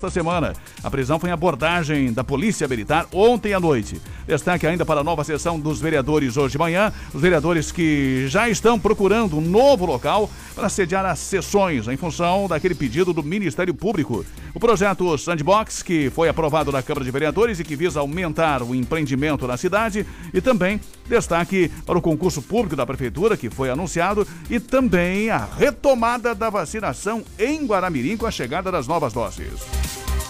Esta semana, a prisão foi em abordagem da Polícia Militar ontem à noite. Destaque ainda para a nova sessão dos vereadores hoje de manhã. Os vereadores que já estão procurando um novo local para sediar as sessões em função daquele pedido do Ministério Público. O projeto Sandbox, que foi aprovado na Câmara de Vereadores e que visa aumentar o empreendimento na cidade. E também destaque para o concurso público da Prefeitura, que foi anunciado. E também a retomada da vacinação em Guaramirim com a chegada das novas doses.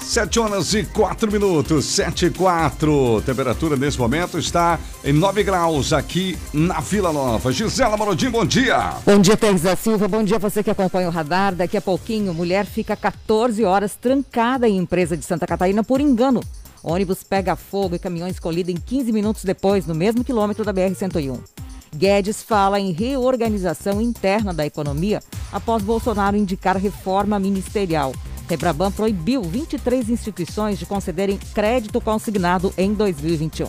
7 horas e 4 minutos, 7 e 4. Temperatura nesse momento está em 9 graus aqui na Vila Nova. Gisela Morodim, bom dia. Bom dia, Teresa Silva. Bom dia você que acompanha o radar. Daqui a pouquinho, mulher fica 14 horas trancada em empresa de Santa Catarina por engano. Ônibus pega fogo e caminhões colidem 15 minutos depois, no mesmo quilômetro da BR-101. Guedes fala em reorganização interna da economia após Bolsonaro indicar reforma ministerial. Rebraban proibiu 23 instituições de concederem crédito consignado em 2021.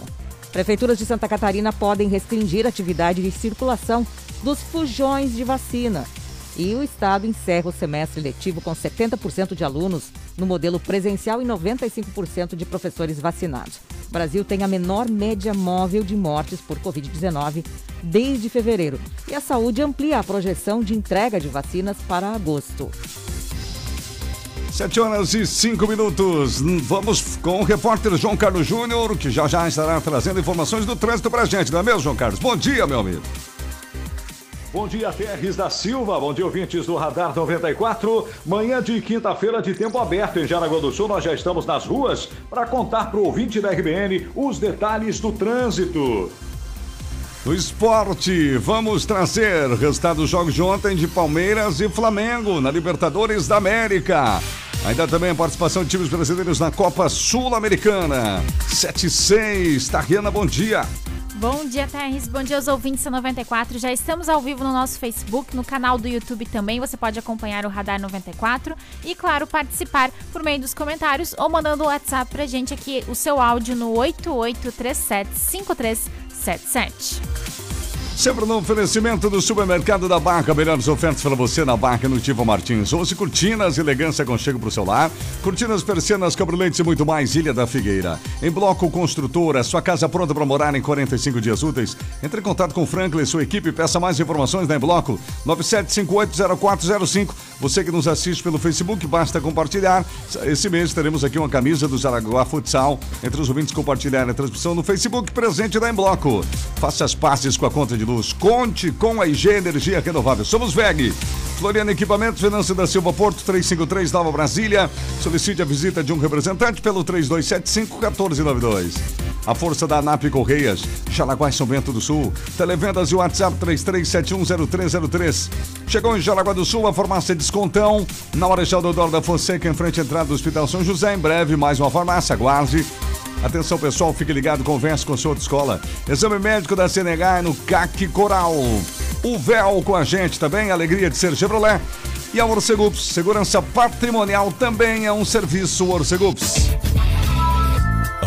Prefeituras de Santa Catarina podem restringir a atividade de circulação dos fujões de vacina. E o Estado encerra o semestre letivo com 70% de alunos no modelo presencial e 95% de professores vacinados. O Brasil tem a menor média móvel de mortes por Covid-19 desde fevereiro. E a saúde amplia a projeção de entrega de vacinas para agosto. 7 horas e 5 minutos. Vamos com o repórter João Carlos Júnior, que já já estará trazendo informações do trânsito pra gente, não é mesmo, João Carlos? Bom dia, meu amigo. Bom dia, Terres da Silva. Bom dia, ouvintes do Radar 94. Manhã de quinta-feira de tempo aberto em Jaraguá do Sul. Nós já estamos nas ruas para contar para o ouvinte da RBN os detalhes do trânsito. No esporte, vamos trazer resultado dos jogos de ontem de Palmeiras e Flamengo na Libertadores da América. Ainda também a participação de times brasileiros na Copa Sul-Americana. 7-6. Tariana, bom dia. Bom dia, Terres. Bom dia aos ouvintes da 94. Já estamos ao vivo no nosso Facebook, no canal do YouTube também. Você pode acompanhar o Radar 94 e, claro, participar por meio dos comentários ou mandando o WhatsApp pra gente aqui, o seu áudio no 88375377. Sempre no oferecimento do supermercado da Barca. Melhores ofertas para você na Barca no Tivo Martins. 11 cortinas, elegância com chego para o celular. Cortinas, persianas, cabrioletes e muito mais. Ilha da Figueira. Em Bloco Construtora, sua casa pronta para morar em 45 dias úteis. Entre em contato com o Franklin e sua equipe. Peça mais informações na Em Bloco 97580405. Você que nos assiste pelo Facebook, basta compartilhar. Esse mês teremos aqui uma camisa do Jaraguá Futsal. Entre os ouvintes compartilharem a transmissão no Facebook, presente da Em Bloco. Faça as partes com a conta de luz. Conte com a IG Energia Renovável. Somos VEG. Floriano Equipamentos, Finança da Silva Porto, 353 Nova Brasília. Solicite a visita de um representante pelo 3275-1492. A força da ANAP Correias, Jaraguá e São Bento do Sul. Televendas e WhatsApp 33710303. Chegou em Jaraguá do Sul a farmácia Descontão. Na Marechal Deodoro da Fonseca, em frente à entrada do Hospital São José. Em breve, mais uma farmácia. Aguarde. Atenção pessoal, fique ligado, converse com sua escola. Exame médico da CNH no CAC Coral. O véu com a gente também, alegria de ser Chevrolet. E a Orcegups, segurança patrimonial também é um serviço Orcegups.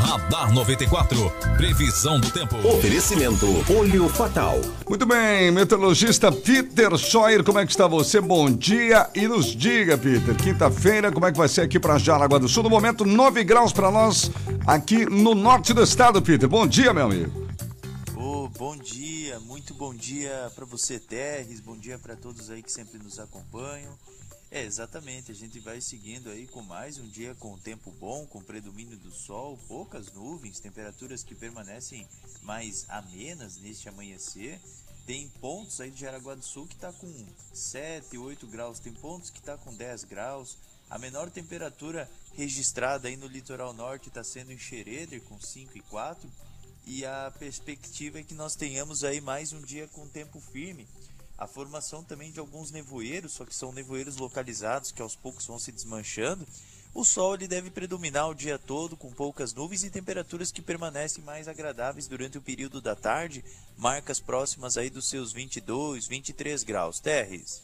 Radar 94. Previsão do tempo. Oferecimento Olho Fatal. Muito bem, meteorologista Peter Scheuer, como é que está você? Bom dia e nos diga, Peter. Quinta-feira, como é que vai ser aqui para Jaraguá do Sul? No momento, 9 graus para nós aqui no norte do estado, Peter. Bom dia, meu amigo. Oh, bom dia, muito bom dia para você, Terres. Bom dia para todos aí que sempre nos acompanham. É, exatamente. A gente vai seguindo aí com mais um dia com tempo bom, com predomínio do sol, poucas nuvens, temperaturas que permanecem mais amenas neste amanhecer. Tem pontos aí de Jaraguá do Sul que está com 7, 8 graus, tem pontos que está com 10 graus. A menor temperatura registrada aí no litoral norte está sendo em Xereder com 5 e 4. E a perspectiva é que nós tenhamos aí mais um dia com tempo firme a formação também de alguns nevoeiros, só que são nevoeiros localizados que aos poucos vão se desmanchando. O sol ele deve predominar o dia todo com poucas nuvens e temperaturas que permanecem mais agradáveis durante o período da tarde, marcas próximas aí dos seus 22, 23 graus. Terres.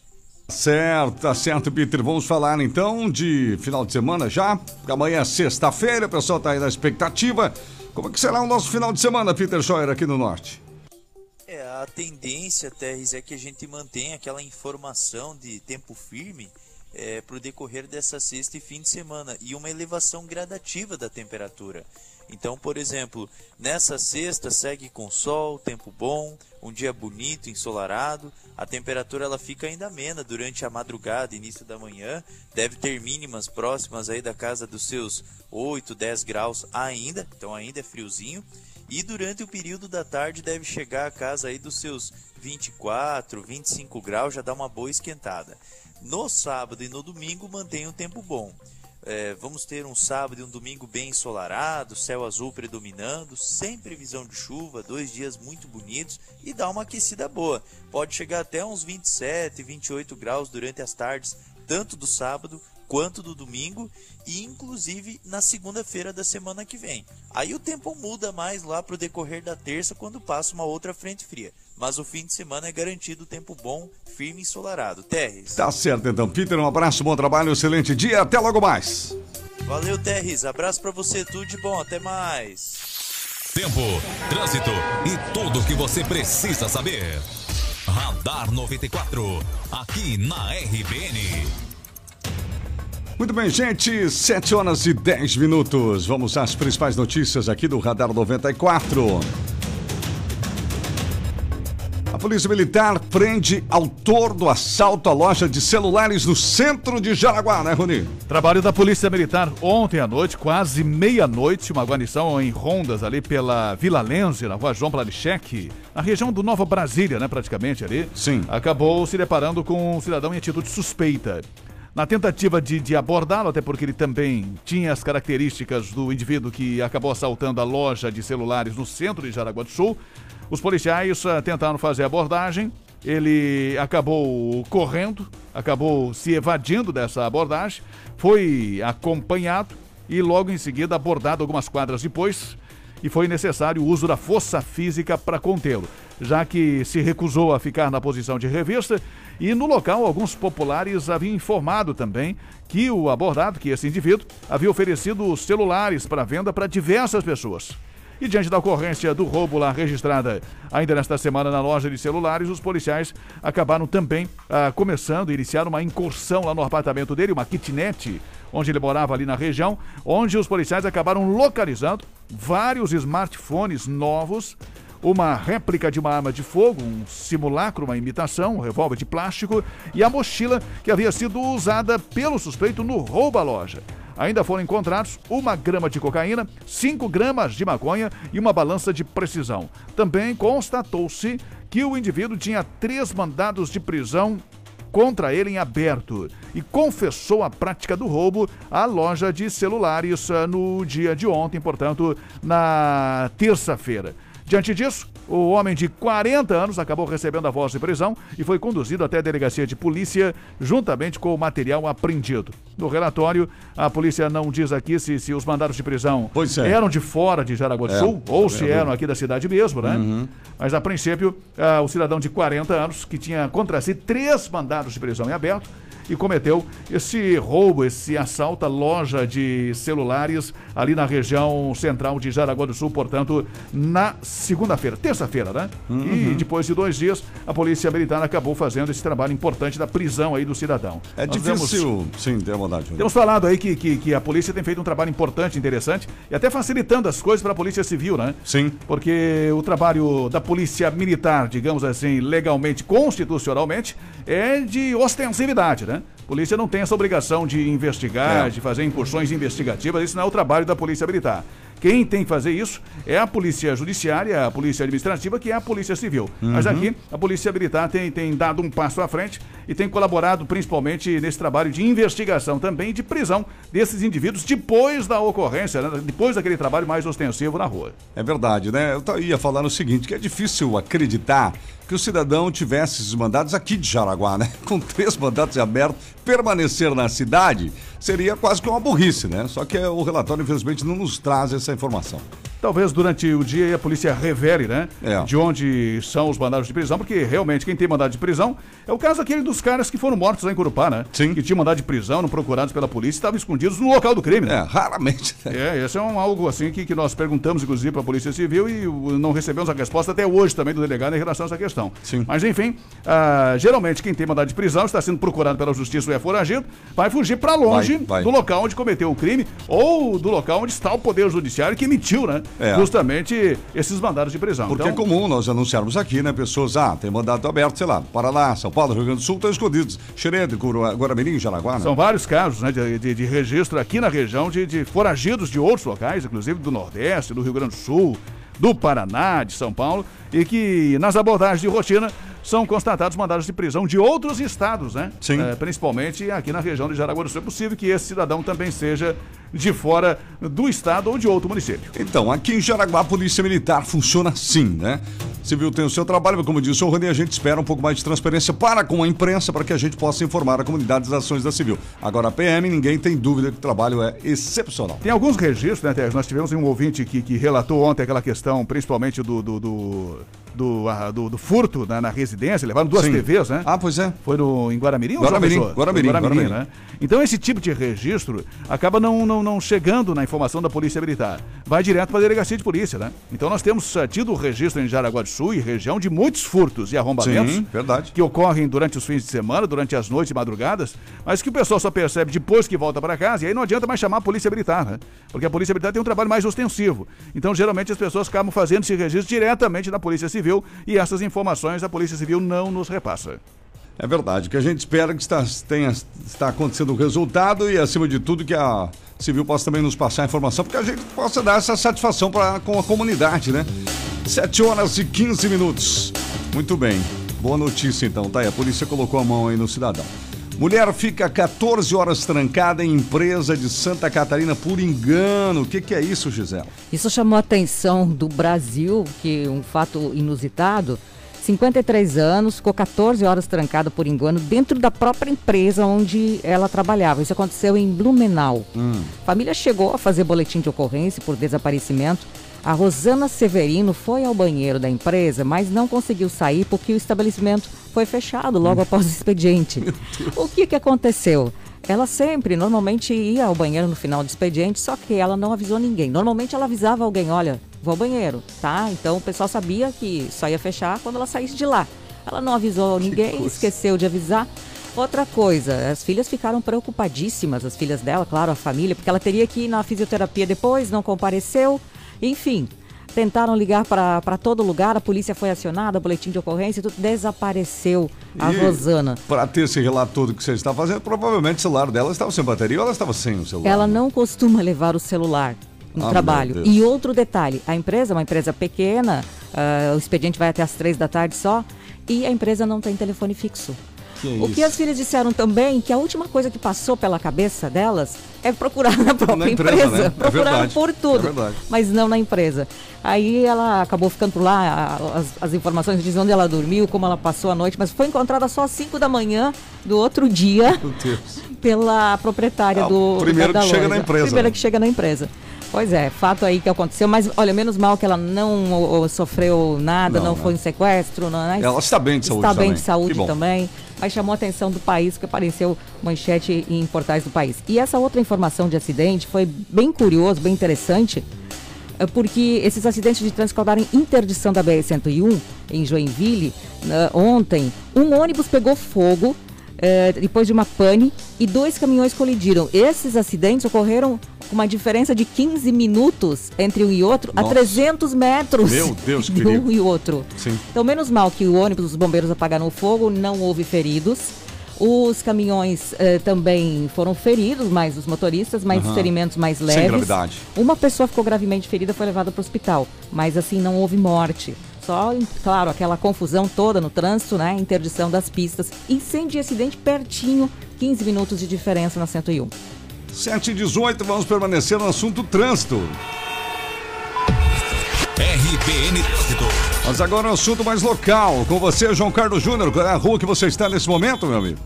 Certo, tá certo, Peter. Vamos falar então de final de semana já. Amanhã é sexta-feira, o pessoal tá aí na expectativa. Como é que será o nosso final de semana, Peter Scheuer, aqui no Norte? A tendência, Terres, é que a gente mantenha aquela informação de tempo firme é, para o decorrer dessa sexta e fim de semana e uma elevação gradativa da temperatura. Então, por exemplo, nessa sexta segue com sol, tempo bom, um dia bonito, ensolarado. A temperatura ela fica ainda amena durante a madrugada, início da manhã. Deve ter mínimas próximas aí da casa dos seus 8, 10 graus ainda, então ainda é friozinho. E durante o período da tarde deve chegar a casa aí dos seus 24, 25 graus, já dá uma boa esquentada. No sábado e no domingo mantém um tempo bom. É, vamos ter um sábado e um domingo bem ensolarado, céu azul predominando, sem previsão de chuva, dois dias muito bonitos e dá uma aquecida boa. Pode chegar até uns 27, 28 graus durante as tardes, tanto do sábado quanto do domingo e inclusive na segunda-feira da semana que vem. Aí o tempo muda mais lá para o decorrer da terça quando passa uma outra frente fria. Mas o fim de semana é garantido tempo bom, firme e ensolarado. Terres. Tá certo então, Peter. Um abraço, bom trabalho, excelente dia. Até logo mais. Valeu, Terres. Abraço para você, tudo de bom. Até mais. Tempo, trânsito e tudo o que você precisa saber. Radar 94, aqui na RBN. Muito bem, gente, 7 horas e 10 minutos. Vamos às principais notícias aqui do Radar 94. A Polícia Militar prende autor do assalto à loja de celulares no centro de Jaraguá, né, Rony? Trabalho da Polícia Militar ontem à noite, quase meia-noite, uma guarnição em rondas ali pela Vila Lenze, na rua João Planichek, na região do Nova Brasília, né, praticamente ali. Sim. Acabou se deparando com um cidadão em atitude suspeita. Na tentativa de, de abordá-lo, até porque ele também tinha as características do indivíduo que acabou assaltando a loja de celulares no centro de Jaraguá do Sul, os policiais uh, tentaram fazer a abordagem. Ele acabou correndo, acabou se evadindo dessa abordagem, foi acompanhado e logo em seguida abordado algumas quadras depois. E foi necessário o uso da força física para contê-lo, já que se recusou a ficar na posição de revista. E no local, alguns populares haviam informado também que o abordado, que esse indivíduo, havia oferecido celulares para venda para diversas pessoas. E diante da ocorrência do roubo lá registrada ainda nesta semana na loja de celulares, os policiais acabaram também ah, começando, iniciaram uma incursão lá no apartamento dele, uma kitnet, onde ele morava ali na região, onde os policiais acabaram localizando vários smartphones novos, uma réplica de uma arma de fogo, um simulacro, uma imitação, um revólver de plástico e a mochila que havia sido usada pelo suspeito no roubo à loja. Ainda foram encontrados uma grama de cocaína, 5 gramas de maconha e uma balança de precisão. Também constatou-se que o indivíduo tinha três mandados de prisão contra ele em aberto e confessou a prática do roubo à loja de celulares ah, no dia de ontem, portanto, na terça-feira. Diante disso, o homem de 40 anos acabou recebendo a voz de prisão e foi conduzido até a delegacia de polícia juntamente com o material apreendido. No relatório, a polícia não diz aqui se, se os mandados de prisão é. eram de fora de Jaraguá do É, Sul ou é se verdade. eram aqui da cidade mesmo, né? Mas a princípio, ah, o cidadão de 40 anos, que tinha contra si três mandados de prisão em aberto, e cometeu esse roubo, esse assalto à loja de celulares ali na região central de Jaraguá do Sul, portanto, na segunda-feira, terça-feira, né? Uhum. E depois de dois dias, a Polícia Militar acabou fazendo esse trabalho importante da prisão aí do cidadão. É Nós difícil. Sim, tem vontade. Temos falado aí que, que, que a polícia tem feito um trabalho importante, interessante, e até facilitando as coisas para a polícia civil, né? Sim. Porque o trabalho da polícia militar, digamos assim, legalmente, constitucionalmente, é de ostensividade, né? A polícia não tem essa obrigação de investigar, É. de fazer incursões investigativas, isso não é o trabalho da polícia militar. Quem tem que fazer isso é a polícia judiciária, a polícia administrativa, que é a polícia civil. Mas aqui, a polícia militar tem, tem dado um passo à frente e tem colaborado principalmente nesse trabalho de investigação também, de prisão desses indivíduos depois da ocorrência, né? depois daquele trabalho mais ostensivo na rua. É verdade, né? Eu ia falar o seguinte, que é difícil acreditar que o cidadão tivesse esses mandados aqui de Jaraguá, né? Com três mandatos abertos, permanecer na cidade seria quase que uma burrice, né? Só que o relatório, infelizmente, não nos traz essa informação. Talvez durante o dia a polícia revele, né? É. De onde são os mandados de prisão, porque realmente quem tem mandado de prisão é o caso aquele dos caras que foram mortos lá em Curupá, né? Sim. Que tinham mandado de prisão, não procurados pela polícia, estavam escondidos no local do crime, né? É, raramente. né? É, esse é um, algo assim que, que nós perguntamos, inclusive, para a Polícia Civil e não recebemos a resposta até hoje também do delegado em relação a essa questão. Sim. Mas, enfim, ah, geralmente quem tem mandado de prisão está sendo procurado pela Justiça ou é foragido, vai fugir para longe Vai, vai. do local onde cometeu o crime ou do local onde está o Poder Judiciário que emitiu, né? É. Justamente esses mandados de prisão. Porque é então, comum nós anunciarmos aqui, né? Pessoas, ah, tem mandado aberto, sei lá, Paraná, São Paulo, Rio Grande do Sul, estão escondidos. Xerede, Guaramirim, Jaraguá, né? São vários casos né, de, de- de registro aqui na região de, de foragidos de outros locais, inclusive do Nordeste, do Rio Grande do Sul, do Paraná, de São Paulo, e que nas abordagens de rotina são constatados mandados de prisão de outros estados, né? Sim. Eh, principalmente aqui na região de Jaraguá do Sul. É possível que esse cidadão também seja de fora do estado ou de outro município. Então, aqui em Jaraguá, a Polícia Militar funciona assim, né? Civil tem o seu trabalho, mas como disse o Rony, a gente espera um pouco mais de transparência para com a imprensa, para que a gente possa informar a comunidade das ações da Civil. Agora, a PM, ninguém tem dúvida que o trabalho é excepcional. Tem alguns registros, né, Teres? Nós tivemos um ouvinte que, que relatou ontem aquela questão, principalmente do, do, do, do, ah, do- do furto na, na residência. Levaram duas Sim. TVs, né? Ah, pois é. Foi no, em Guaramirim ou Guaramirim, Pessoa? Guaramirim, em Guaramirim. né? Então esse tipo de registro acaba não, não, não chegando na informação da Polícia Militar. Vai direto para a Delegacia de Polícia, né? Então nós temos ah, tido o registro em Jaraguá do Sul e região de muitos furtos e arrombamentos. Sim, verdade. Que ocorrem durante os fins de semana, durante as noites e madrugadas, mas que o pessoal só percebe depois que volta para casa e aí não adianta mais chamar a Polícia Militar, né? Porque a Polícia Militar tem um trabalho mais ostensivo. Então geralmente as pessoas acabam fazendo esse registro diretamente na Polícia Civil e essas informações a Polícia Civil não nos repassa. É verdade. O que a gente espera é que está, tenha, está acontecendo o resultado e, acima de tudo, que a Civil possa também nos passar a informação, porque a gente possa dar essa satisfação pra, com a comunidade, né? 7 horas e 15 minutos. Muito bem. Boa notícia, então. Tá a polícia colocou a mão aí no cidadão. Mulher fica 14 horas trancada em empresa de Santa Catarina por engano. O que, que é isso, Gisela? Isso chamou a atenção do Brasil, que um fato inusitado. 53 anos, ficou 14 horas trancada por engano dentro da própria empresa onde ela trabalhava. Isso aconteceu em Blumenau. A família chegou a fazer boletim de ocorrência por desaparecimento. A Rosana Severino foi ao banheiro da empresa, mas não conseguiu sair porque o estabelecimento foi fechado logo após o expediente. O que, que aconteceu? Ela sempre, normalmente, ia ao banheiro no final do expediente, só que ela não avisou ninguém. Normalmente ela avisava alguém, olha, vou ao banheiro, tá? Então o pessoal sabia que só ia fechar quando ela saísse de lá. Ela não avisou ninguém, esqueceu de avisar. Outra coisa, as filhas ficaram preocupadíssimas, as filhas dela, claro, a família, porque ela teria que ir na fisioterapia depois, não compareceu. Enfim, tentaram ligar para todo lugar, a polícia foi acionada, boletim de ocorrência, tudo desapareceu a E Rosana. Para ter esse relato todo que você está fazendo, provavelmente o celular dela estava sem bateria ou ela estava sem o celular? Ela não costuma levar o celular no Ah, trabalho. E outro detalhe, a empresa é uma empresa pequena, ah, o expediente vai até as três da tarde só, e a empresa não tem telefone fixo. Que o que as filhas disseram também, que a última coisa que passou pela cabeça delas é procurar na própria Na empresa, empresa. né? É Procuraram verdade, por é tudo, verdade. mas não na empresa. Aí ela acabou ficando por lá, as, as informações dizem onde ela dormiu, como ela passou a noite, mas foi encontrada só às 5 da manhã do outro dia pela proprietária Ah, do primeiro da que chega na empresa, Primeiro né? que chega na empresa. Pois é, fato aí que aconteceu, mas olha, menos mal que ela não ó, sofreu nada, Não, não, né? foi um sequestro, não é? Ela está bem de saúde Está bem também. de saúde Que também, mas chamou a atenção do país, porque apareceu manchete em portais do país. E essa outra informação de acidente foi bem curioso, bem interessante, é porque esses acidentes de trânsito causaram interdição da BR-101 em Joinville. né, ontem, um ônibus pegou fogo eh, depois de uma pane e dois caminhões colidiram. Esses acidentes ocorreram com uma diferença de 15 minutos entre um e outro, Nossa. a 300 metros Meu Deus, de perigo. um e outro. Sim. Então, menos mal que o ônibus, os bombeiros apagaram o fogo, não houve feridos. Os caminhões eh, também foram feridos, mas os motoristas, mas Aham. ferimentos mais Sem leves. gravidade. Uma pessoa ficou gravemente ferida, foi levada para o hospital, mas assim não houve morte. Só, claro, aquela confusão toda no trânsito, né? Interdição das pistas. Incêndio e acidente pertinho, 15 minutos de diferença na 101. 7 e 18, vamos permanecer no assunto trânsito. RBN Trânsito. Mas agora um assunto mais local. Com você, João Carlos Júnior. Qual é a rua que você está nesse momento, meu amigo?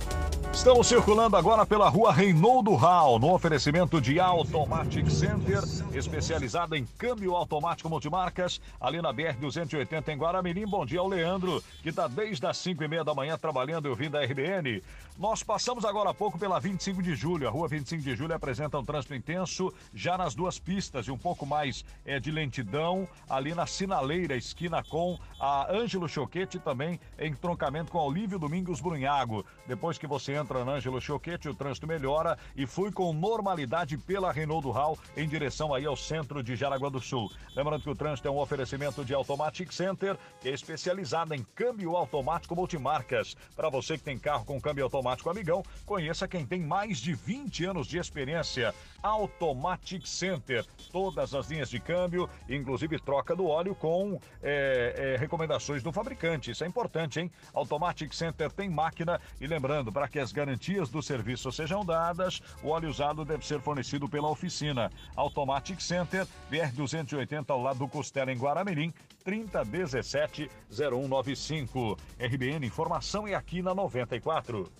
Estamos circulando agora pela rua Reinaldo Hall, no oferecimento de Automatic Center, especializada em câmbio automático multimarcas, ali na BR-280 em Guaramirim. Bom dia ao Leandro, que está desde as 5 e meia da manhã trabalhando e ouvindo a RBN. Nós passamos agora há pouco pela 25 de julho. A rua 25 de julho apresenta um trânsito intenso, já nas duas pistas e um pouco mais é, de lentidão, ali na sinaleira, esquina com a Ângelo Choquete, também em troncamento com a Olívio Domingos Brunhago. Depois que você entra na Ângelo Choquete, o trânsito melhora e fui com normalidade pela Renault Hall em direção aí ao centro de Jaraguá do Sul. Lembrando que o trânsito é um oferecimento de Automatic Center, que é especializada em câmbio automático multimarcas. Para você que tem carro com câmbio automático amigão, conheça quem tem mais de 20 anos de experiência. Automatic Center. Todas as linhas de câmbio, inclusive troca do óleo com é, é, recomendações do fabricante. Isso é importante, hein? Automatic Center tem máquina e lembrando, para que as garantias do serviço sejam dadas, o óleo usado deve ser fornecido pela oficina. Automatic Center, BR 280 ao lado do Costela em Guaramirim, 3017 0195. RBN Informação é aqui na 94.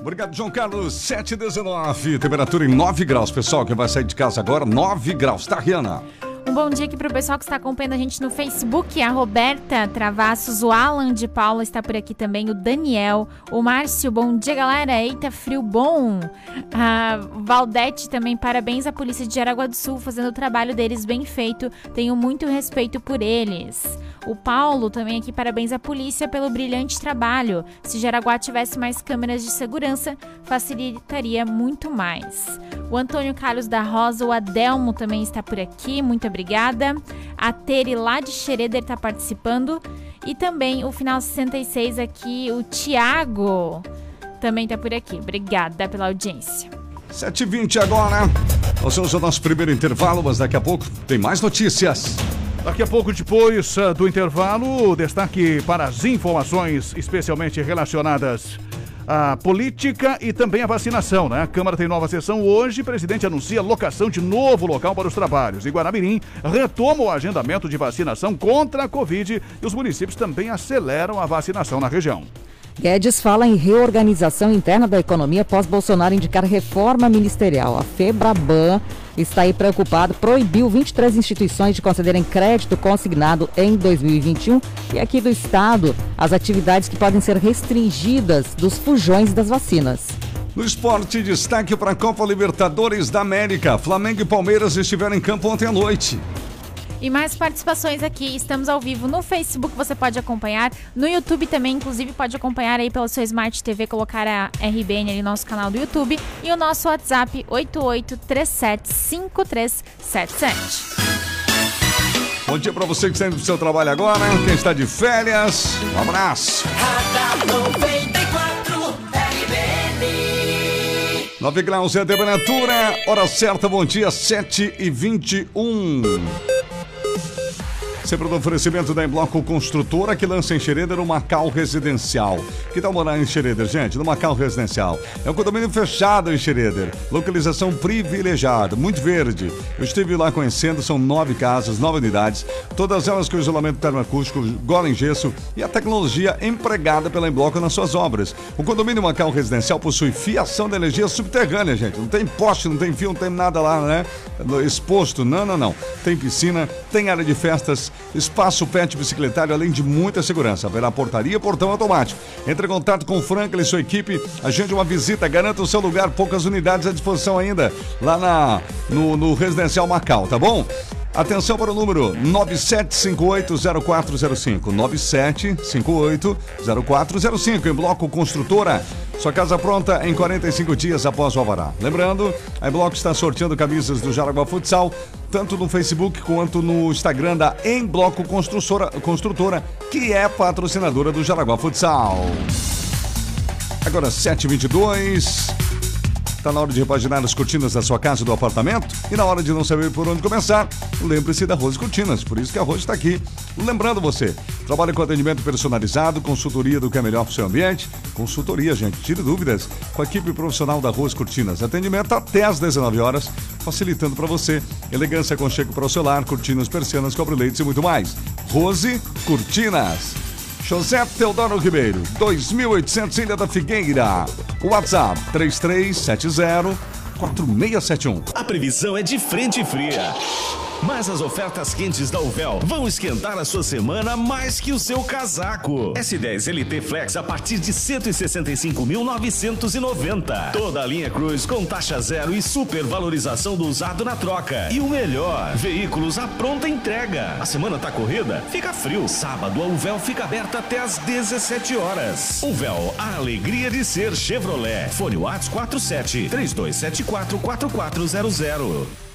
Obrigado, João Carlos. 719, temperatura em 9 graus. Pessoal, quem vai sair de casa agora, 9 graus. Tá, Rihanna? Um bom dia aqui pro pessoal que está acompanhando a gente no Facebook. A Roberta Travassos, o Alan de Paula está por aqui também, o Daniel, o Márcio, bom dia galera. Eita, frio bom. A Valdete também, parabéns à Polícia de Jaraguá do Sul, fazendo o trabalho deles bem feito. Tenho muito respeito por eles. O Paulo também aqui, parabéns à polícia pelo brilhante trabalho. Se Jaraguá tivesse mais câmeras de segurança, facilitaria muito mais. O Antônio Carlos da Rosa, o Adelmo também está por aqui, muito obrigada. A Tere lá de Xereder está participando. E também o final 66 aqui, o Tiago também está por aqui. Obrigada pela audiência. 7h20 agora. Nós vamos ao nosso primeiro intervalo, mas daqui a pouco tem mais notícias. Daqui a pouco, depois uh, do intervalo, destaque para as informações especialmente relacionadas à política e também à vacinação, né? A Câmara tem nova sessão hoje. Presidente anuncia locação de novo local para os trabalhos. E Guaramirim retoma o agendamento de vacinação contra a Covid e os municípios também aceleram a vacinação na região. Guedes fala em reorganização interna da economia após Bolsonaro indicar reforma ministerial. A Febraban está aí preocupado, proibiu 23 instituições de concederem crédito consignado em 2021 e aqui do estado as atividades que podem ser restringidas dos fujões das vacinas. No esporte, destaque para a Copa Libertadores da América. Flamengo e Palmeiras estiveram em campo ontem à noite. E mais participações aqui. Estamos ao vivo no Facebook, você pode acompanhar. No YouTube também, inclusive, pode acompanhar aí pelo seu Smart TV, colocar a RBN ali no nosso canal do YouTube. E o nosso WhatsApp 88375377. Bom dia para você que está indo pro seu trabalho agora, quem está de férias, um abraço. 9 graus é a temperatura, hora certa, bom dia, 7 e 21. Sempre no oferecimento da Embloco Construtora, que lança em Xereder uma Macau Residencial. Que tal morar em Xereder, gente? No Macau Residencial. É um condomínio fechado em Xereder. Localização privilegiada, muito verde. Eu estive lá conhecendo, são nove casas, nove unidades. Todas elas com isolamento termoacústico, gola em gesso e a tecnologia empregada pela Embloco nas suas obras. O condomínio Macau Residencial possui fiação de energia subterrânea, gente. Não tem poste, não tem fio, não tem nada lá, né? Exposto. Não, não, não. Tem piscina, tem área de festas, espaço pet bicicletário, além de muita segurança. Haverá portaria, portão automático. Entre em contato com o Franklin e sua equipe, agende uma visita, garanta o seu lugar, poucas unidades à disposição ainda, lá na, no, no Residencial Macau, tá bom? Atenção para o número 97580405. 97580405. Em Bloco Construtora. Sua casa pronta em 45 dias após o alvará. Lembrando, a Bloco está sorteando camisas do Jaraguá Futsal, tanto no Facebook quanto no Instagram da Em Bloco Construtora, Construtora que é patrocinadora do Jaraguá Futsal. Agora 722. Está na hora de repaginar as cortinas da sua casa ou do apartamento? E na hora de não saber por onde começar, lembre-se da Rose Cortinas. Por isso que a Rose está aqui. Lembrando você, trabalha com atendimento personalizado, consultoria do que é melhor para o seu ambiente. Consultoria, gente, tire dúvidas com a equipe profissional da Rose Cortinas. Atendimento até às 19 horas, facilitando para você. Elegância cheque para o celular, cortinas, persianas, cobre-leites e muito mais. Rose Cortinas. José Teodoro Ribeiro, 2800 Ilha da Figueira. WhatsApp 3370 4671. A previsão é de frente fria. Mas as ofertas quentes da Uvel vão esquentar a sua semana mais que o seu casaco. S10 LT Flex a partir de 165.990. Toda a linha Cruz com taxa zero e super valorização do usado na troca. E o melhor, veículos à pronta entrega. A semana tá corrida? Fica frio. Sábado a Uvel fica aberta até às 17 horas. Uvel, a alegria de ser Chevrolet. Fone Whats 47 3274 4400.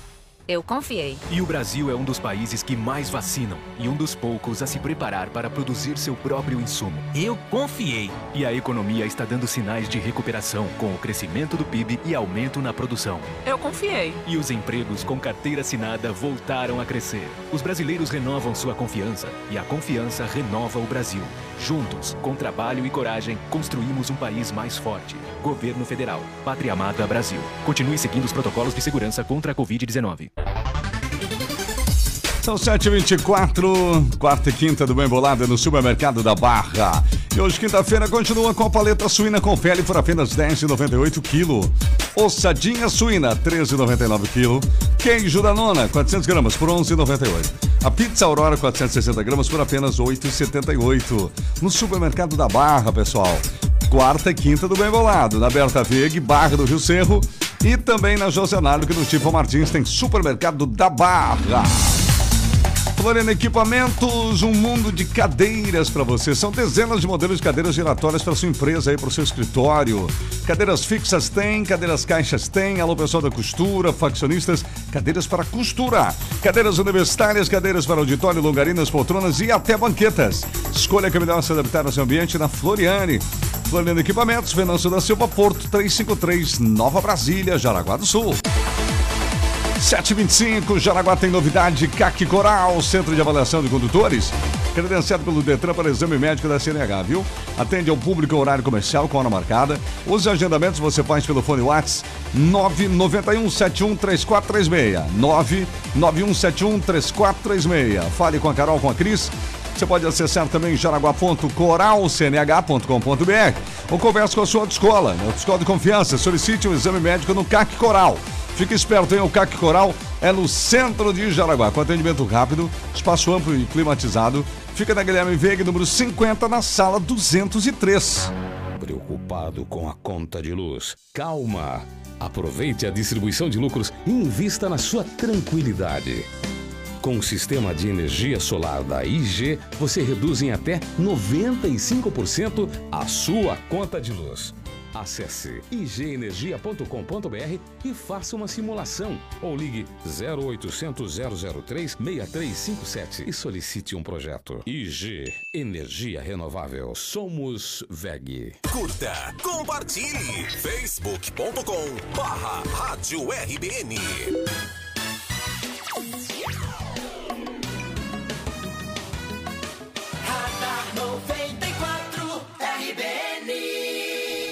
Eu confiei. E o Brasil é um dos países que mais vacinam e um dos poucos a se preparar para produzir seu próprio insumo. Eu confiei. E a economia está dando sinais de recuperação com o crescimento do PIB e aumento na produção. Eu confiei. E os empregos com carteira assinada voltaram a crescer. Os brasileiros renovam sua confiança e a confiança renova o Brasil. Juntos, com trabalho e coragem, construímos um país mais forte. Governo Federal. Pátria Amada Brasil. Continue seguindo os protocolos de segurança contra a Covid-19. São 7h24, quarta e quinta do Bem Bolado no supermercado da Barra. E hoje, quinta-feira, continua com a paleta suína com pele por apenas R$10,98 kg. Ossadinha suína, R$13,99 kg. Queijo da nona, 400 gramas por R$11,98. A pizza Aurora, 460 gramas por apenas R$8,78. No supermercado da Barra, pessoal. Quarta e quinta do Bem Bolado, na Berta Veg, Barra do Rio Cerro. E também na Josenalho, que no Tipo Martins tem supermercado da Barra. Floriano Equipamentos, um mundo de cadeiras para você. São dezenas de modelos de cadeiras giratórias para sua empresa aí, para o seu escritório. Cadeiras fixas tem, cadeiras caixas tem. Alô, pessoal da costura, faccionistas, cadeiras para costura. Cadeiras universitárias, cadeiras para auditório, longarinas, poltronas e até banquetas. Escolha que é melhor se adaptar ao seu ambiente na Floriane. Floriano Equipamentos, Venâncio da Silva, Porto 353, Nova Brasília, Jaraguá do Sul. 725, Jaraguá tem novidade, CAC Coral, Centro de Avaliação de Condutores, credenciado pelo Detran para exame médico da CNH, viu? Atende ao público horário comercial com hora marcada. Os agendamentos você faz pelo fone Whats 991713436. 991713436. Fale com a Carol, com a Cris. Você pode acessar também jaraguá.coralcnh.com.br ou converse com a sua autoescola. Na autoescola de confiança, solicite um exame médico no CAC Coral. Fique esperto, hein? O CAC Coral é no centro de Jaraguá, com atendimento rápido, espaço amplo e climatizado. Fica na Guilherme Veiga, número 50, na sala 203. Preocupado com a conta de luz? Calma! Aproveite a distribuição de lucros e invista na sua tranquilidade. Com o sistema de energia solar da IG, você reduz em até 95% a sua conta de luz. Acesse igenergia.com.br e faça uma simulação ou ligue 0800 003 6357 e solicite um projeto. IG Energia Renovável. Somos VEG. Curta, compartilhe. facebook.com barra Rádio RBN.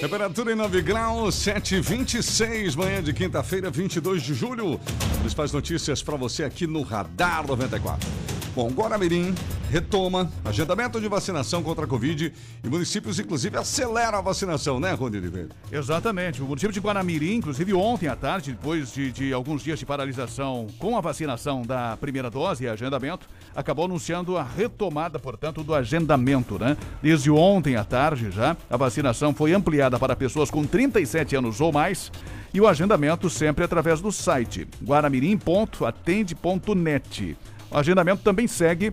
Temperatura em 9 graus, 7h26, manhã de quinta-feira, 22 de julho. Principais notícias para você aqui no Radar 94. Bom, Guaramirim retoma agendamento de vacinação contra a Covid e municípios, inclusive, aceleram a vacinação, né, Rony? Exatamente. O município de Guaramirim, inclusive ontem à tarde, depois de, de, alguns dias de paralisação com a vacinação da primeira dose e agendamento, acabou anunciando a retomada, portanto, do agendamento, né? Desde ontem à tarde já, a vacinação foi ampliada para pessoas com 37 anos ou mais e o agendamento sempre através do site guaramirim.atende.net. O agendamento também segue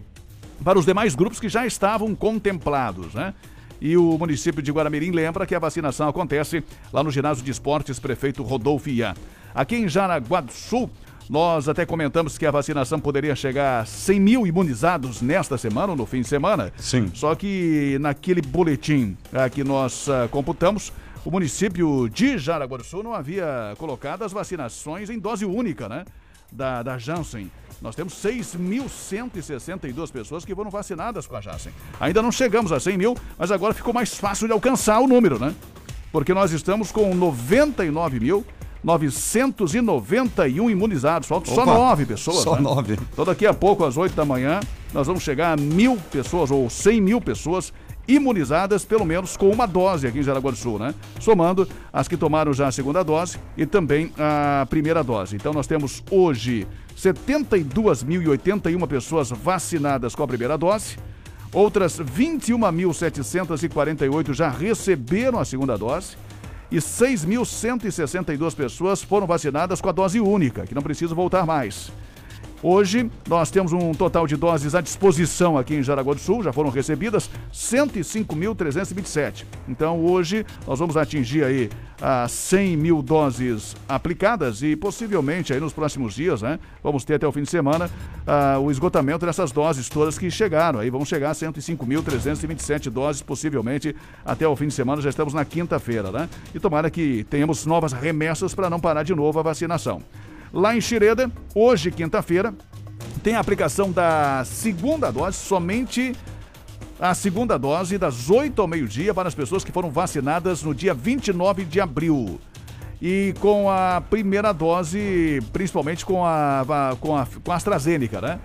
para os demais grupos que já estavam contemplados, né? E o município de Guaramirim lembra que a vacinação acontece lá no ginásio de esportes Prefeito Rodolfo Ian. Aqui em Jaraguá do Sul, nós até comentamos que a vacinação poderia chegar a 100 mil imunizados nesta semana, ou no fim de semana. Sim. Só que naquele boletim ah, que nós ah, computamos, o município de Jaraguá do Sul não havia colocado as vacinações em dose única, né? Da, da Janssen. Nós temos 6.162 pessoas que foram vacinadas com a Janssen. Ainda não chegamos a 100 mil, mas agora ficou mais fácil de alcançar o número, né? Porque nós estamos com 99 mil 991 imunizados. Faltam só nove pessoas. Só né? nove. Então daqui a pouco, às 8 da manhã, nós vamos chegar a mil pessoas ou 100 mil pessoas imunizadas pelo menos com uma dose aqui em Jaraguá do Sul, né? Somando as que tomaram já a segunda dose e também a primeira dose. Então nós temos hoje 72.081 pessoas vacinadas com a primeira dose. Outras 21.748 já receberam a segunda dose e 6.162 pessoas foram vacinadas com a dose única, que não precisa voltar mais. Hoje, nós temos um total de doses à disposição aqui em Jaraguá do Sul, já foram recebidas 105.327. Então, hoje, nós vamos atingir aí as 100 mil doses aplicadas e possivelmente aí nos próximos dias, né, vamos ter até o fim de semana ah, o esgotamento dessas doses todas que chegaram. Aí vão chegar a 105.327 doses, possivelmente até o fim de semana, já estamos na quinta-feira, né? E tomara que tenhamos novas remessas para não parar de novo a vacinação. Lá em Xireda, hoje, quinta-feira, tem a aplicação da segunda dose, somente a segunda dose das 8 ao meio-dia para as pessoas que foram vacinadas no dia 29 de abril. E com a primeira dose, principalmente com a, com a, com a AstraZeneca, né?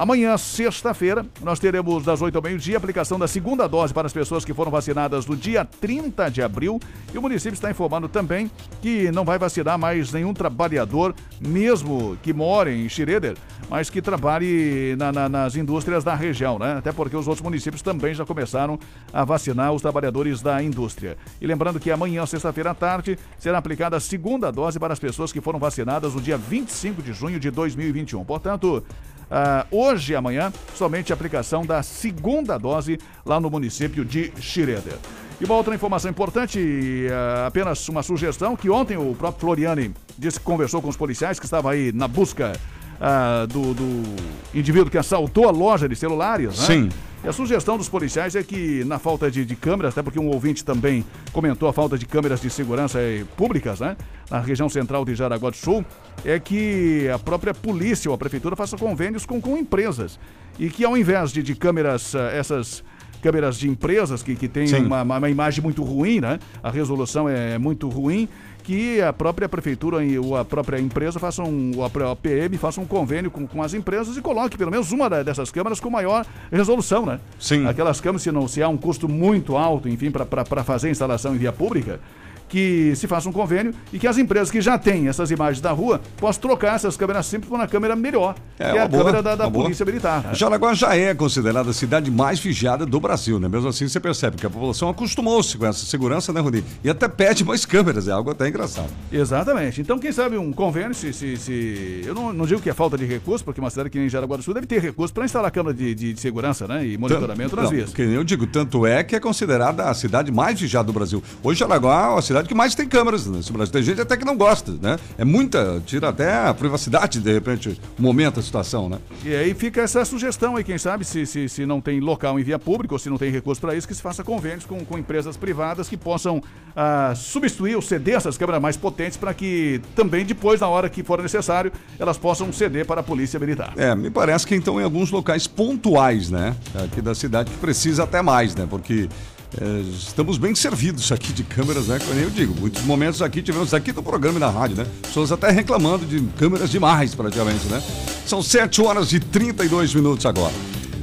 Amanhã, sexta-feira, nós teremos das 8 ao meio-dia aplicação da segunda dose para as pessoas que foram vacinadas no dia 30 de abril. E o município está informando também que não vai vacinar mais nenhum trabalhador, mesmo que more em Schroeder, mas que trabalhe na, na, nas indústrias da região, né? Até porque os outros municípios também já começaram a vacinar os trabalhadores da indústria. E lembrando que amanhã, sexta-feira à tarde, será aplicada a segunda dose para as pessoas que foram vacinadas no dia 25 de junho de 2021. Portanto, Uh, hoje e amanhã, somente a aplicação da segunda dose lá no município de Schroeder. E uma outra informação importante, uh, apenas uma sugestão, que ontem o próprio Floriani disse que conversou com os policiais que estavam aí na busca uh, do, do, indivíduo que assaltou a loja de celulares, né? Sim. E a sugestão dos policiais é que, na falta de, de, câmeras, até porque um ouvinte também comentou a falta de câmeras de segurança eh, públicas, né? Na região central de Jaraguá do Sul, é que a própria polícia ou a prefeitura faça convênios com, com empresas. E que ao invés de, de câmeras, eh, essas câmeras de empresas que, que têm uma, uma, imagem muito ruim, né? A resolução é muito ruim que a própria prefeitura ou a própria empresa façam, um, a PM faça um convênio com, com as empresas e coloque pelo menos uma dessas câmeras com maior resolução, né? Sim. Aquelas câmeras, se não se há um custo muito alto, enfim, para fazer a instalação em via pública, que se faça um convênio e que as empresas que já têm essas imagens da rua possam trocar essas câmeras simples por uma câmera melhor, é, que é a boa, câmera da, da Polícia boa. Militar. Né? Jaraguá já é considerada a cidade mais vigiada do Brasil, né? Mesmo assim você percebe que a população acostumou-se com essa segurança, né, Rudi? E até pede mais câmeras, é algo até engraçado. Exatamente. Então, quem sabe um convênio, se. se, se... Eu não, não, digo que é falta de recurso, porque uma cidade que nem Jaraguá do Sul deve ter recurso para instalar câmera de, de, de, segurança, né? E monitoramento tanto, nas não, vias. Que eu digo, tanto é que é considerada a cidade mais vigiada do Brasil. Hoje Jaraguá é a cidade que mais tem câmeras nesse Brasil. Tem gente até que não gosta, né? É muita, tira até a privacidade, de repente, o momento, a situação, né? E aí fica essa sugestão aí, quem sabe, se, se, se não tem local em via pública ou se não tem recurso para isso, que se faça convênios com, com empresas privadas que possam ah, substituir ou ceder essas câmeras mais potentes para que também depois, na hora que for necessário, elas possam ceder para a Polícia Militar. É, me parece que então em alguns locais pontuais, né? Aqui da cidade que precisa até mais, né? Porque é, estamos bem servidos aqui de câmeras, né? Como eu digo, muitos momentos aqui tivemos aqui no programa e na rádio, né? Pessoas até reclamando de câmeras demais, praticamente, né? São 7 horas e 32 minutos agora.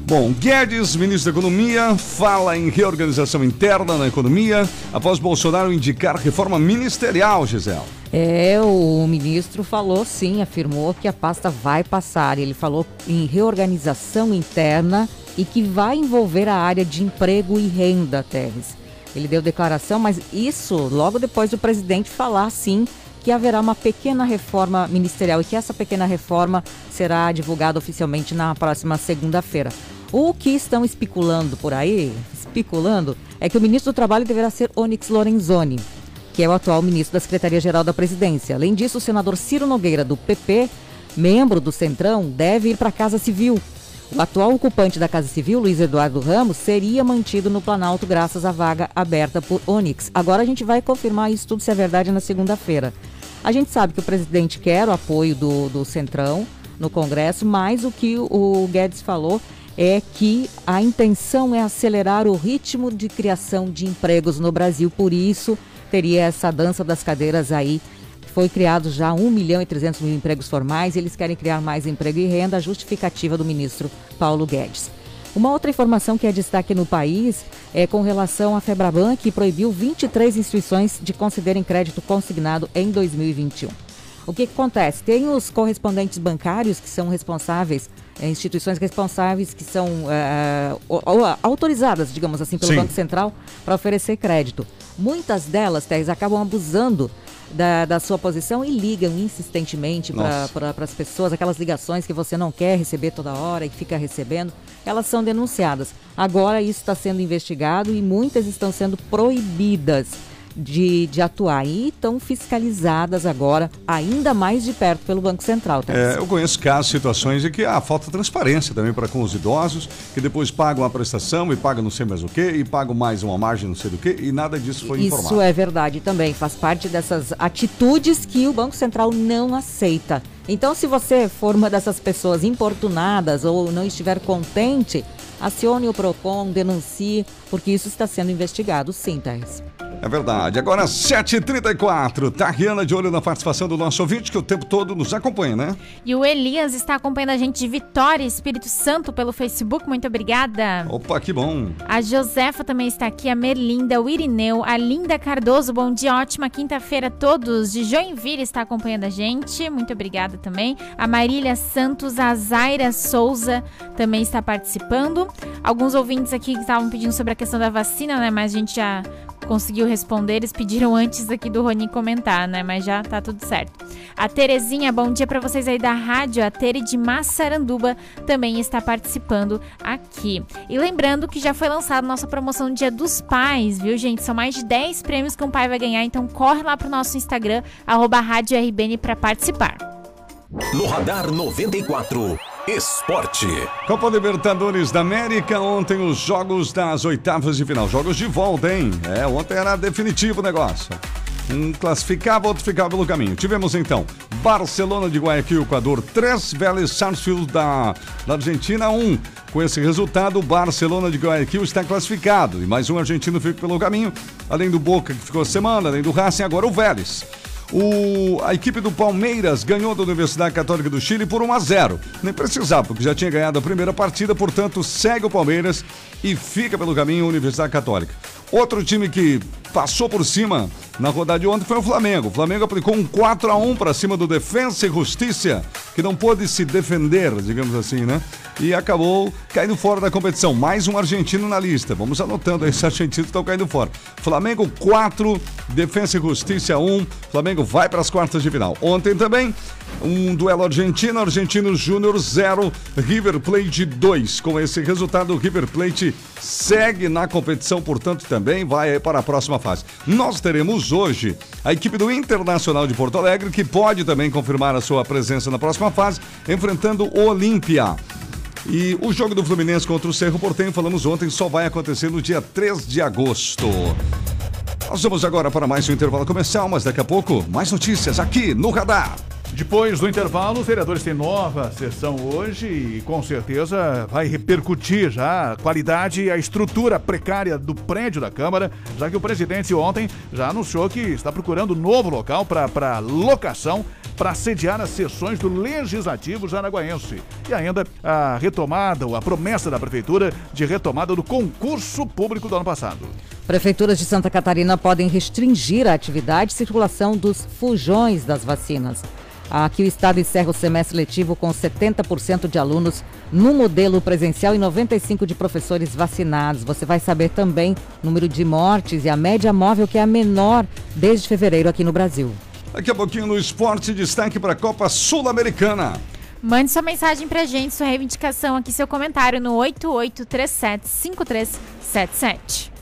Bom, Guedes, ministro da Economia, fala em reorganização interna na economia após Bolsonaro indicar reforma ministerial, Gisele. É, o ministro falou sim, afirmou que a pasta vai passar. Ele falou em reorganização interna e que vai envolver a área de emprego e renda, Terres. Ele deu declaração, mas isso logo depois do presidente falar sim que haverá uma pequena reforma ministerial e que essa pequena reforma será divulgada oficialmente na próxima segunda-feira. O que estão especulando por aí, especulando, é que o ministro do Trabalho deverá ser Onyx Lorenzoni, que é o atual ministro da Secretaria-Geral da Presidência. Além disso, o senador Ciro Nogueira, do PP, membro do Centrão, deve ir para a Casa Civil o atual ocupante da Casa Civil, Luiz Eduardo Ramos, seria mantido no Planalto graças à vaga aberta por Onix. Agora a gente vai confirmar isso tudo se é verdade na segunda-feira. A gente sabe que o presidente quer o apoio do, do Centrão no Congresso, mas o que o Guedes falou é que a intenção é acelerar o ritmo de criação de empregos no Brasil. Por isso, teria essa dança das cadeiras aí foi criado já 1 milhão e 300 mil empregos formais. Eles querem criar mais emprego e renda, a justificativa do ministro Paulo Guedes. Uma outra informação que é destaque no país é com relação à Febraban, que proibiu 23 instituições de concederem crédito consignado em 2021. O que, que acontece? Tem os correspondentes bancários que são responsáveis, é, instituições responsáveis que são o- autorizadas, digamos assim, pelo Sim. Banco Central para oferecer crédito. Muitas delas, Teres, acabam abusando da, da sua posição e ligam insistentemente para as pessoas, aquelas ligações que você não quer receber toda hora e fica recebendo, elas são denunciadas. Agora isso está sendo investigado e muitas estão sendo proibidas de, de atuar e estão fiscalizadas agora ainda mais de perto pelo Banco Central. Teres. É, eu conheço casos, situações em que há falta de transparência também para com os idosos, que depois pagam a prestação e pagam não sei mais o quê, e pagam mais uma margem não sei do quê, e nada disso foi Isso informado. é verdade também, faz parte dessas atitudes que o Banco Central não aceita. Então, se você for uma dessas pessoas importunadas ou não estiver contente, acione o PROCON, denuncie, porque isso está sendo investigado, sim, Thais. É verdade. Agora, 7h34. Tá, Rihanna, de olho na participação do nosso ouvinte, que o tempo todo nos acompanha, né? E o Elias está acompanhando a gente de Vitória, Espírito Santo, pelo Facebook. Muito obrigada. Opa, que bom. A Josefa também está aqui, a Merlinda, o Irineu, a Linda Cardoso, bom dia, ótima quinta-feira a todos. De Joinville está acompanhando a gente, muito obrigada também. A Marília Santos, a Zaira Souza também está participando. Alguns ouvintes aqui que estavam pedindo sobre a questão da vacina, né, mas a gente já conseguiu responder, eles pediram antes aqui do Rony comentar, né, mas já tá tudo certo. A Terezinha, bom dia para vocês aí da rádio, a Tere de Massaranduba também está participando aqui. E lembrando que já foi lançada nossa promoção Dia dos Pais, viu, gente? São mais de 10 prêmios que um pai vai ganhar, então corre lá pro nosso Instagram, arroba Rádio RBN para participar. No Radar 94, Esporte. Copa Libertadores da América, ontem os jogos das oitavas de final. Jogos de volta, hein? É, ontem era definitivo o negócio. Um classificava, outro ficava pelo caminho. Tivemos então Barcelona de Guayaquil, Equador 3, Vélez Sarsfield da, da Argentina 1. Com esse resultado, o Barcelona de Guayaquil está classificado. E mais um argentino fica pelo caminho. Além do Boca, que ficou semana, além do Racing, agora o Vélez. O, a equipe do Palmeiras ganhou da Universidade Católica do Chile por 1 a 0. Nem precisava, porque já tinha ganhado a primeira partida, portanto, segue o Palmeiras e fica pelo caminho a Universidade Católica. Outro time que passou por cima na rodada de ontem foi o Flamengo. O Flamengo aplicou um 4 a 1 para cima do Defensa e Justiça, que não pôde se defender, digamos assim, né? E acabou caindo fora da competição. Mais um argentino na lista. Vamos anotando aí esses argentinos estão caindo fora. Flamengo 4, Defensa e Justiça 1. Flamengo vai para as quartas de final. Ontem também um duelo argentino, Argentino Júnior 0, River Plate 2. Com esse resultado, o River Plate segue na competição, portanto, também vai para a próxima fase. Nós teremos hoje a equipe do Internacional de Porto Alegre, que pode também confirmar a sua presença na próxima fase, enfrentando o Olímpia. E o jogo do Fluminense contra o Cerro Portenho, falamos ontem, só vai acontecer no dia 3 de agosto. Nós vamos agora para mais um intervalo comercial, mas daqui a pouco mais notícias aqui no Radar. Depois do intervalo, os vereadores têm nova sessão hoje e com certeza vai repercutir já a qualidade e a estrutura precária do prédio da Câmara, já que o presidente ontem já anunciou que está procurando novo local para locação para sediar as sessões do Legislativo Jaraguaense. E ainda a retomada, ou a promessa da Prefeitura de retomada do concurso público do ano passado. Prefeituras de Santa Catarina podem restringir a atividade e circulação dos fujões das vacinas. Aqui o estado encerra o semestre letivo com 70% de alunos no modelo presencial e 95% de professores vacinados. Você vai saber também o número de mortes e a média móvel que é a menor desde fevereiro aqui no Brasil. Daqui a pouquinho no esporte, destaque para a Copa Sul-Americana. Mande sua mensagem pra gente, sua reivindicação aqui, seu comentário no 88375377.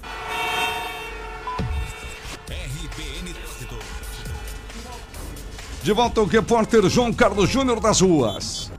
De volta o repórter João Carlos Júnior das ruas.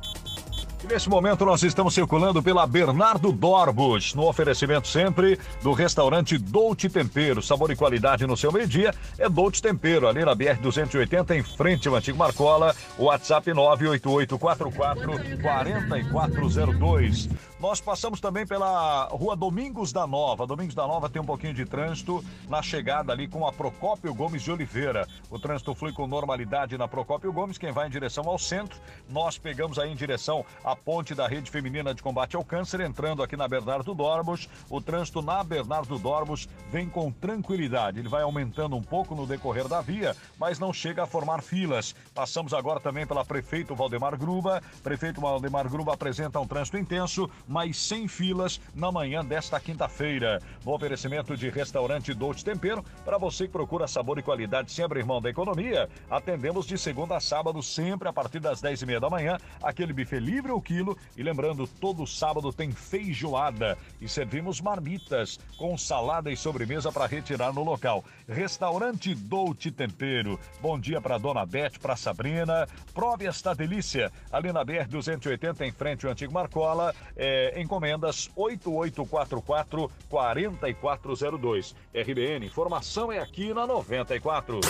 Nesse momento nós estamos circulando pela Bernardo Dorbus, no oferecimento sempre do restaurante Dolce Tempero. Sabor e qualidade no seu meio-dia é Dolce Tempero, ali na BR-280, em frente ao antigo Marcola. WhatsApp 988444402. Nós passamos também pela rua Domingos da Nova. Domingos da Nova tem um pouquinho de trânsito na chegada ali com a Procópio Gomes de Oliveira. O trânsito flui com normalidade na Procópio Gomes. Quem vai em direção ao centro, nós pegamos aí em direção à ponte da Rede Feminina de Combate ao Câncer, entrando aqui na Bernardo Dormos. O trânsito na Bernardo Dormos vem com tranquilidade. Ele vai aumentando um pouco no decorrer da via, mas não chega a formar filas. Passamos agora também pela prefeito Valdemar Gruba. Prefeito Valdemar Gruba apresenta um trânsito intenso, mas sem filas na manhã desta quinta-feira. No oferecimento de restaurante Dolce Tempero, para você que procura sabor e qualidade sem abrir mão da economia, atendemos de segunda a sábado, sempre a partir das 10 e meia da manhã, aquele buffet livre ao quilo. E lembrando, todo sábado tem feijoada e servimos marmitas com salada e sobremesa para retirar no local. Restaurante Dolce Tempero. Bom dia para Dona Beth, para Sabrina. Prove esta delícia. Ali na BR 280, em frente ao antigo Marcola. É, encomendas 8844 4402. RBN, informação é aqui na 94.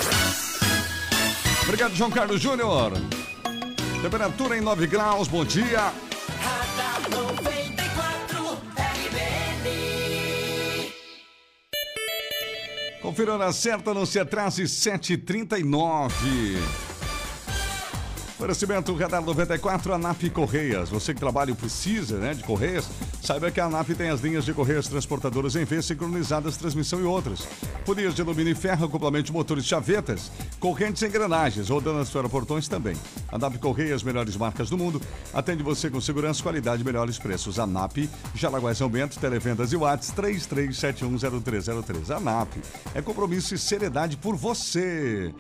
Obrigado, João Carlos Júnior. Temperatura em 9 graus, bom dia. Radar 94 RBN. Confira a hora certa, não se atrase, 7h39. Oferecimento Radar 94, ANAP Correias. Você que trabalha e precisa né, de Correias, saiba que a ANAP tem as linhas de Correias transportadoras em V sincronizadas, transmissão e outras. Folias de alumínio e ferro, acoplamento de motores chavetas, correntes e engrenagens, rodanas para portões também. ANAP Correias, melhores marcas do mundo. Atende você com segurança, qualidade e melhores preços. ANAP, Jalaguá São Bento, televendas e Whats 33710303. ANAP, é compromisso e seriedade por você.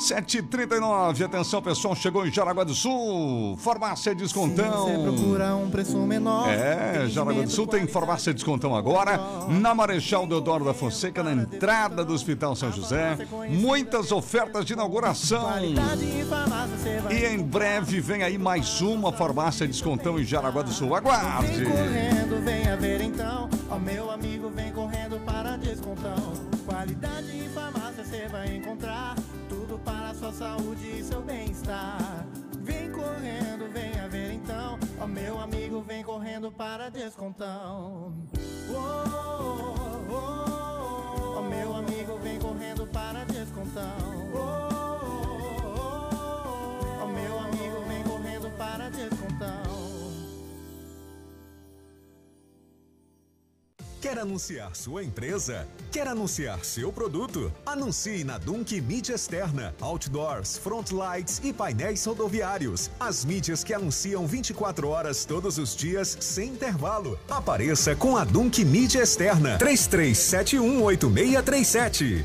7h39, atenção pessoal, chegou em Jaraguá do Sul, farmácia Descontão. Você procura um preço menor. É, Jaraguá do Sul tem farmácia Descontão agora, na Marechal Deodoro da Fonseca, na entrada do Hospital São José. Muitas ofertas de inauguração. E em breve vem aí mais uma farmácia Descontão em Jaraguá do Sul. Aguarde! Vem correndo, venha ver então. Ó, meu amigo, vem correndo saúde e seu bem-estar. Vem correndo, venha ver então. Ó, meu amigo, vem correndo para Descontão. Oh, oh, oh, oh. Meu amigo, vem correndo para Descontão. Oh, oh, oh, oh. Ó, meu amigo, vem correndo para Descontão. Quer anunciar sua empresa? Quer anunciar seu produto? Anuncie na Dunk Mídia Externa, Outdoors, Front Lights e painéis rodoviários. As mídias que anunciam 24 horas todos os dias, sem intervalo. Apareça com a Dunk Mídia Externa. 33718637.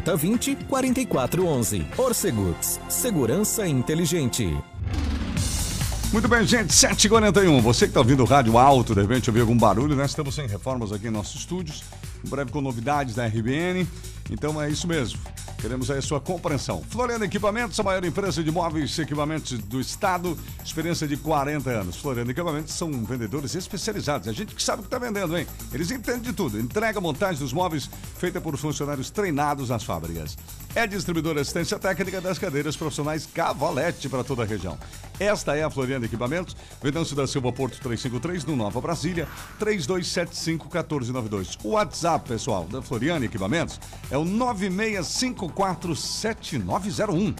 20 44 11. Orceguts, segurança inteligente. Muito bem, gente, 7h41. Você que está ouvindo o rádio alto, de repente ouvir algum barulho, nós estamos sem reformas aqui em nossos estúdios, em breve com novidades da RBN. Então é isso mesmo. Queremos aí a sua compreensão. Floriano Equipamentos, a maior empresa de móveis e equipamentos do estado, experiência de 40 anos. Floriano Equipamentos são vendedores especializados. A gente que sabe o que está vendendo, hein? Eles entendem de tudo. Entrega, montagem dos móveis feita por funcionários treinados nas fábricas. É distribuidora assistência técnica das cadeiras profissionais Cavalete para toda a região. Esta é a Floriano Equipamentos, Venâncio da Silva Porto 353, no Nova Brasília, 3275-1492. O WhatsApp, pessoal, da Floriano Equipamentos é o 96547901.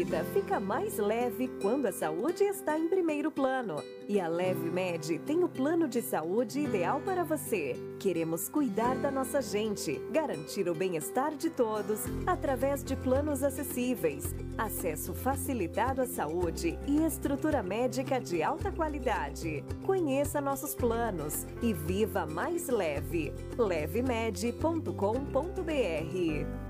Vida fica mais leve quando a saúde está em primeiro plano. E a Leve Med tem o plano de saúde ideal para você. Queremos cuidar da nossa gente, garantir o bem-estar de todos através de planos acessíveis, acesso facilitado à saúde e estrutura médica de alta qualidade. Conheça nossos planos e viva mais leve. levemed.com.br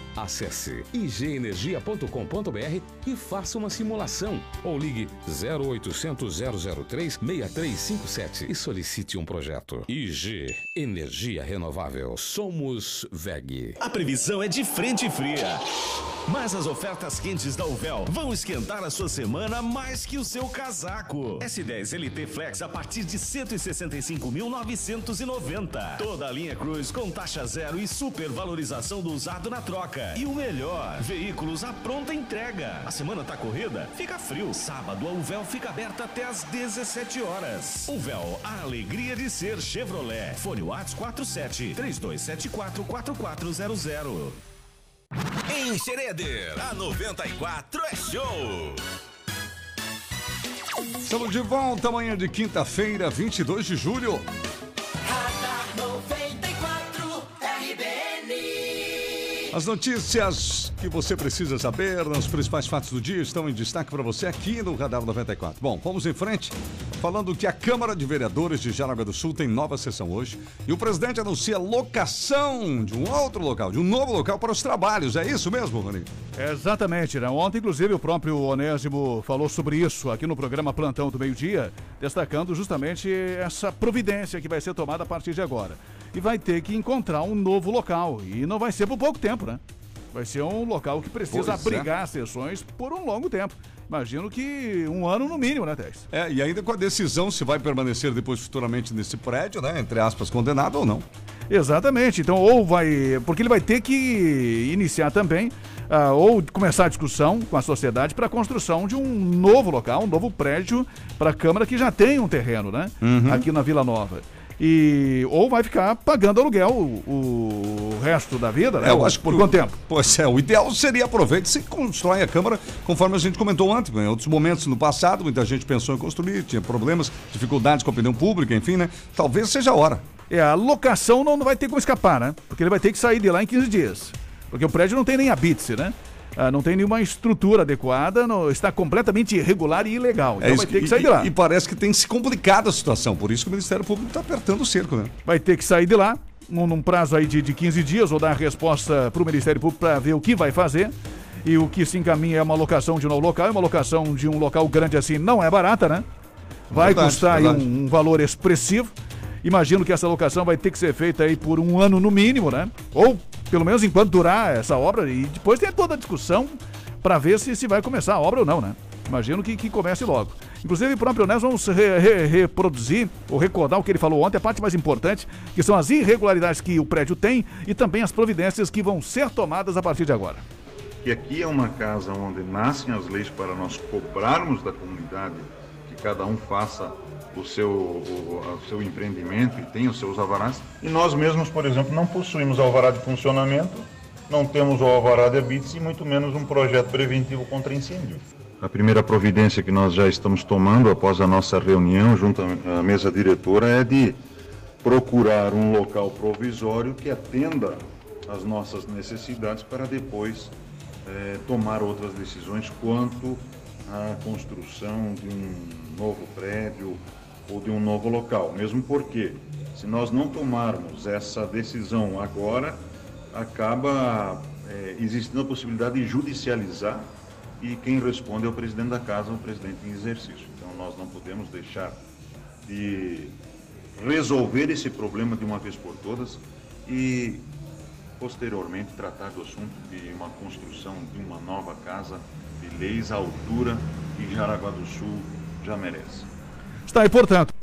Acesse igenergia.com.br e faça uma simulação ou ligue 0800 003 6357 e solicite um projeto. IG Energia Renovável. Somos VEG. A previsão é de frente fria. Mas as ofertas quentes da Uvel vão esquentar a sua semana mais que o seu casaco. S10 LT Flex a partir de 165.990. Toda a linha Cruz com taxa zero e supervalorização do usado na troca. E o melhor, veículos à pronta entrega. A semana tá corrida? Fica frio. Sábado a Uvel fica aberta até às 17 horas. Uvel, a alegria de ser Chevrolet. Fone Whats 47 3274 4400. Em Xereder, a 94 é show. Estamos de volta amanhã de quinta-feira, 22 de julho. As notícias que você precisa saber, os principais fatos do dia estão em destaque para você aqui no Radar 94. Bom, vamos em frente, falando que a Câmara de Vereadores de Jaraguá do Sul tem nova sessão hoje e o presidente anuncia locação de um outro local, de um novo local para os trabalhos. É isso mesmo, Rony? Exatamente, né? Ontem, inclusive, o próprio Onésimo falou sobre isso aqui no programa Plantão do Meio-Dia, destacando justamente essa providência que vai ser tomada a partir de agora. E vai ter que encontrar um novo local. E não vai ser por pouco tempo, né? Vai ser um local que precisa Pois é. abrigar sessões por um longo tempo. Imagino que um ano no mínimo, né, Tess? É, e ainda com a decisão se vai permanecer depois futuramente nesse prédio, né? Entre aspas, condenado ou não. Exatamente. Então, ou vai. Porque ele vai ter que iniciar também, ah, ou começar a discussão com a sociedade para a construção de um novo local, um novo prédio para a Câmara que já tem um terreno, né? Uhum. Aqui na Vila Nova. E, ou vai ficar pagando aluguel o, o resto da vida, né? É, eu acho que Por quanto tempo? Pois é, o ideal seria aproveitar e se constrói a Câmara, conforme a gente comentou ontem. Em outros momentos no passado, muita gente pensou em construir, tinha problemas, dificuldades com a opinião pública, enfim, né? Talvez seja a hora. É, a locação não, não vai ter como escapar, né? Porque ele vai ter que sair de lá em 15 dias. Porque o prédio não tem nem habite né? Ah, não tem nenhuma estrutura adequada, não- está completamente irregular e ilegal. Então vai ter que É e- sair de lá. E parece que tem se complicado a situação, por isso que o Ministério Público está apertando o cerco, né? Vai ter que sair de lá, num, num prazo aí de, de 15 dias, ou dar a resposta para o Ministério Público para ver o que vai fazer. E o que se encaminha é uma locação de um novo local. E uma locação de um local grande assim não é barata, né? Vai Verdade, custar aí verdade. um, um valor expressivo. Imagino que essa locação vai ter que ser feita aí por um ano no mínimo, né? Ou pelo menos enquanto durar essa obra. E depois tem toda a discussão para ver se, se vai começar a obra ou não, né? Imagino que, que comece logo. Inclusive, o próprio Nés vamos re- re- reproduzir ou recordar o que ele falou ontem, a parte mais importante, que são as irregularidades que o prédio tem e também as providências que vão ser tomadas a partir de agora. que aqui é uma casa onde nascem as leis para nós cobrarmos da comunidade que cada um faça o seu, o, o seu empreendimento e tenha os seus alvarás. E nós mesmos, por exemplo, não possuímos alvará de funcionamento, não temos o alvará de habites e muito menos um projeto preventivo contra incêndio. A primeira providência que nós já estamos tomando após a nossa reunião junto à à mesa diretora é de procurar um local provisório que atenda às nossas necessidades para depois eh, tomar outras decisões quanto à construção de um novo prédio ou de um novo local. Mesmo porque, se nós não tomarmos essa decisão agora, acaba eh, existindo a possibilidade de judicializar e quem responde é o presidente da casa, o presidente em exercício. Então nós não podemos deixar de resolver esse problema de uma vez por todas e posteriormente tratar do assunto de uma construção de uma nova casa de leis à altura que Jaraguá do Sul já merece. Está aí, portanto.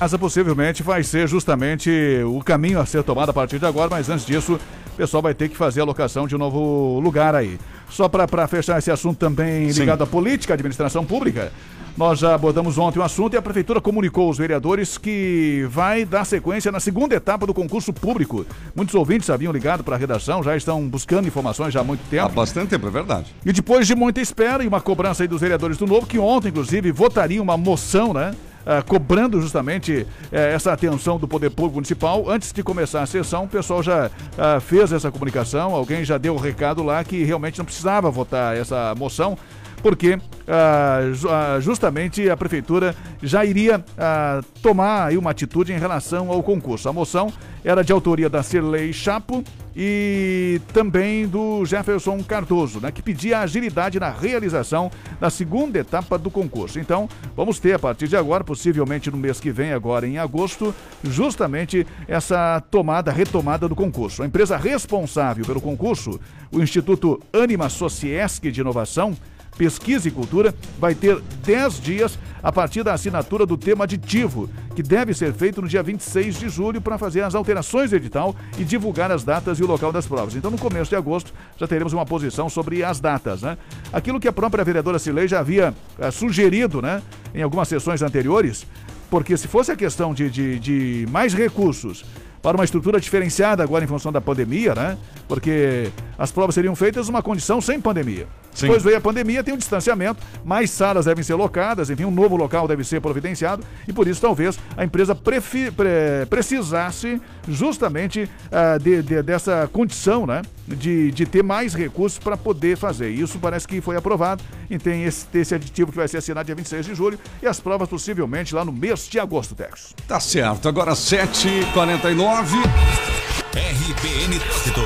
Essa possivelmente vai ser justamente o caminho a ser tomado a partir de agora, mas antes disso, o pessoal vai ter que fazer a locação de um novo lugar aí. Só para fechar esse assunto também Sim. ligado à política, à administração pública, nós já abordamos ontem o assunto e a Prefeitura comunicou aos vereadores que vai dar sequência na segunda etapa do concurso público. Muitos ouvintes haviam ligado para a redação, já estão buscando informações já há muito tempo. Há bastante tempo, é verdade. E depois de muita espera e uma cobrança aí dos vereadores do Novo, que ontem, inclusive, votariam uma moção, né? ah, cobrando justamente eh, essa atenção do Poder Público Municipal. Antes de começar a sessão, o pessoal já ah, fez essa comunicação, alguém já deu o recado lá que realmente não precisava votar essa moção, porque ah, ah, justamente a Prefeitura já iria ah, tomar uma atitude em relação ao concurso. A moção era de autoria da Cirlei Chapo e também do Jefferson Cardoso, né, que pedia agilidade na realização da segunda etapa do concurso. Então, vamos ter a partir de agora, possivelmente no mês que vem, agora em agosto, justamente essa tomada, retomada do concurso. A empresa responsável pelo concurso, o Instituto Anima Sociesc de Inovação, Pesquisa e Cultura vai ter 10 dias a partir da assinatura do tema aditivo, que deve ser feito no dia 26 de julho para fazer as alterações do edital e divulgar as datas e o local das provas. Então, no começo de agosto, já teremos uma posição sobre as datas. Né? Aquilo que a própria vereadora Cilei já havia eh, sugerido né, em algumas sessões anteriores, porque se fosse a questão de, de, de mais recursos para uma estrutura diferenciada agora em função da pandemia, né? Porque as provas seriam feitas numa condição sem pandemia. Sim. Depois veio a pandemia, tem um distanciamento, mais salas devem ser locadas, enfim, um novo local deve ser providenciado e por isso talvez a empresa prefi- pre- precisasse justamente ah, de- de- dessa condição, né? De, de ter mais recursos para poder fazer. Isso parece que foi aprovado e tem esse, esse aditivo que vai ser assinado dia 26 de julho e as provas possivelmente lá no mês de agosto, Tex. Tá certo, agora 7h49. RBN Trânsito.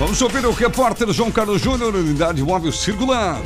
Vamos ouvir o repórter João Carlos Júnior, unidade móvel circulando.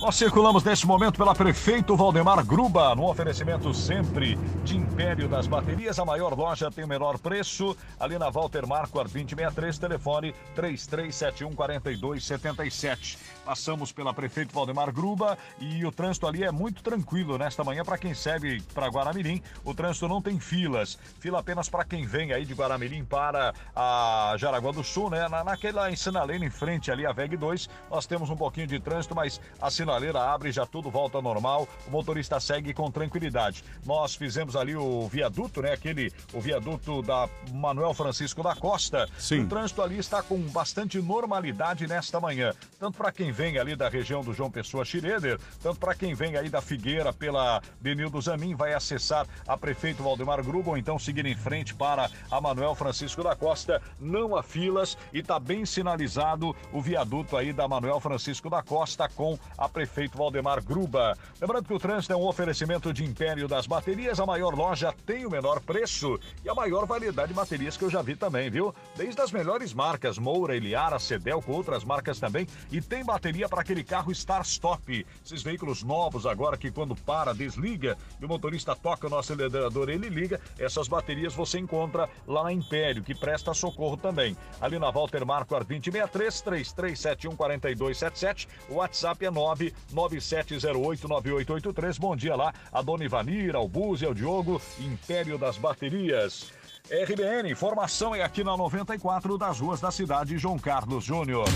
Nós circulamos neste momento pela Prefeito Valdemar Gruba, no oferecimento sempre de Império das Baterias. A maior loja tem o menor preço. Ali na Walter Marquardt 2063, telefone 33714277. Passamos pela Prefeito Valdemar Gruba e o trânsito ali é muito tranquilo nesta manhã para quem segue para Guaramirim. O trânsito não tem filas. Fila apenas para quem vem aí de Guaramirim para a Jaraguá do Sul, né? Na, naquela sinaleira em frente ali, a VEG 2, nós temos um pouquinho de trânsito, mas a sinaleira abre, já tudo volta ao normal. O motorista segue com tranquilidade. Nós fizemos ali o viaduto, né? Aquele, o viaduto da Manuel Francisco da Costa. Sim. O trânsito ali está com bastante normalidade nesta manhã. Tanto para quem vem ali da região do João Pessoa Schroeder, tanto para quem vem aí da Figueira pela Benildo Zamin, vai acessar a prefeito Valdemar Gruba ou então seguir em frente para a Manuel Francisco da Costa. Não há filas e está bem sinalizado o viaduto aí da Manuel Francisco da Costa com a prefeito Valdemar Gruba. Lembrando que o trânsito é um oferecimento de Império das Baterias, a maior loja tem o menor preço e a maior variedade de baterias que eu já vi também, viu? Desde as melhores marcas, Moura, Eliara, Cedel, com outras marcas também. E tem bateria para aquele carro Start-Stop. Esses veículos novos agora que quando para, desliga e o motorista toca o nosso acelerador, ele liga. Essas baterias você encontra lá na Império, que presta socorro também. Ali na Walter Marquardt 2063, 3371 4277. O WhatsApp é 997089883. Bom dia lá, a Dona Ivanira, o Búzia, o Diogo, Império das Baterias. RBN, informação é aqui na 94 das ruas da cidade, João Carlos Júnior.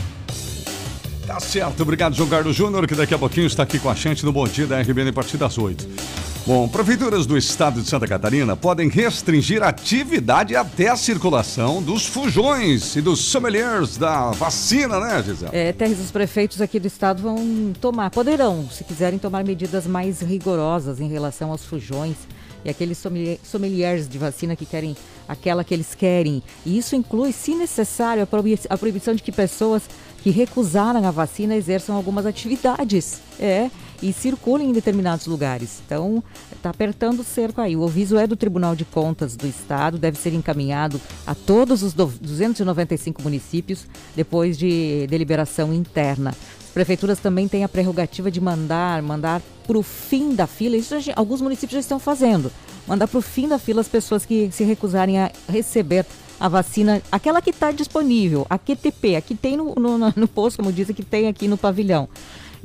Tá certo, obrigado João Carlos Júnior, que daqui a pouquinho está aqui com a gente no Bom Dia da RBN a partir das 8. Bom, prefeituras do estado de Santa Catarina podem restringir a atividade até a circulação dos fujões e dos sommeliers da vacina, né, Gisele? É, Terres, os prefeitos aqui do estado vão tomar, poderão, se quiserem tomar medidas mais rigorosas em relação aos fujões e aqueles sommelier- sommeliers de vacina que querem aquela que eles querem. E isso inclui, se necessário, a proibição de que pessoas que recusaram a vacina exerçam algumas atividades. É. E circulem em determinados lugares. Então, está apertando o cerco aí. O aviso é do Tribunal de Contas do Estado, deve ser encaminhado a todos os do- 295 municípios depois de deliberação interna. As prefeituras também têm a prerrogativa de mandar, mandar para o fim da fila. Isso alguns municípios já estão fazendo. Mandar para o fim da fila as pessoas que se recusarem a receber a vacina, aquela que está disponível, a QTP, a que tem no, no, no posto, como dizem, que tem aqui no pavilhão.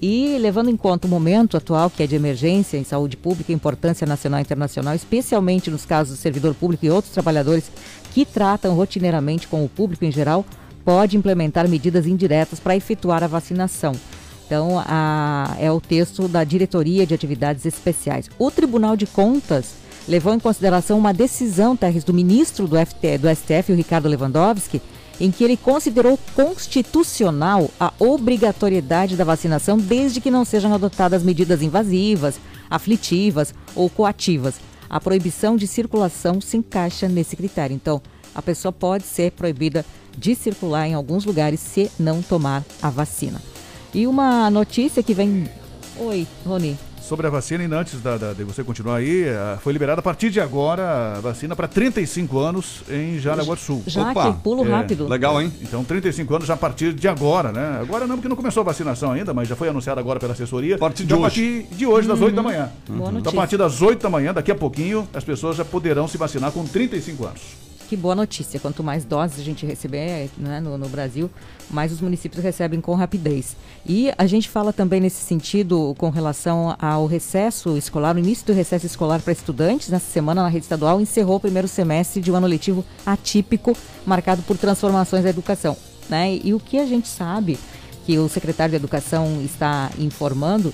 E levando em conta o momento atual, que é de emergência em saúde pública, importância nacional e internacional, especialmente nos casos do servidor público e outros trabalhadores que tratam rotineiramente com o público em geral, pode implementar medidas indiretas para efetuar a vacinação. Então, a- é o texto da Diretoria de Atividades Especiais. O Tribunal de Contas levou em consideração uma decisão, do ministro do, FT, do STF, o Ricardo Lewandowski, em que ele considerou constitucional a obrigatoriedade da vacinação desde que não sejam adotadas medidas invasivas, aflitivas ou coativas. A proibição de circulação se encaixa nesse critério. Então, a pessoa pode ser proibida de circular em alguns lugares se não tomar a vacina. E uma notícia que vem. Oi, Rony. Sobre a vacina, ainda antes da, da- de você continuar aí, eh, foi liberada a partir de agora a vacina para 35 anos em Jaraguá do Sul. Já, Opa, que pulo rápido. Legal, hein? Então, 35 anos já a partir de agora, né? Agora não, porque não começou a vacinação ainda, mas já foi anunciado agora pela assessoria. A partir de hoje. A partir de hoje, das 8 da manhã. Boa Então, a partir das 8 da manhã, daqui a pouquinho, as pessoas já poderão se vacinar com 35 anos. Que boa notícia. Quanto mais doses a gente receber né, no, no Brasil, mais os municípios recebem com rapidez. E a gente fala também nesse sentido com relação ao recesso escolar, o início do recesso escolar para estudantes. Nessa semana, na rede estadual, encerrou o primeiro semestre de um ano letivo atípico, marcado por transformações da educação. Né? E o que a gente sabe, que o secretário de Educação está informando,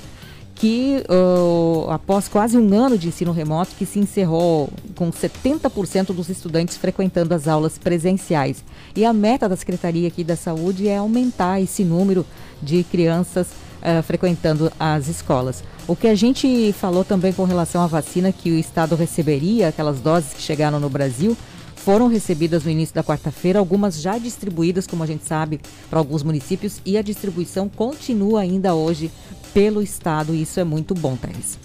que uh, após quase um ano de ensino remoto, que se encerrou com 70% dos estudantes frequentando as aulas presenciais. E a meta da Secretaria aqui da Saúde é aumentar esse número de crianças uh, frequentando as escolas. O que a gente falou também com relação à vacina que o Estado receberia, aquelas doses que chegaram no Brasil, foram recebidas no início da quarta-feira, algumas já distribuídas, como a gente sabe, para alguns municípios, e a distribuição continua ainda hoje pelo Estado, e isso é muito bom, Thais.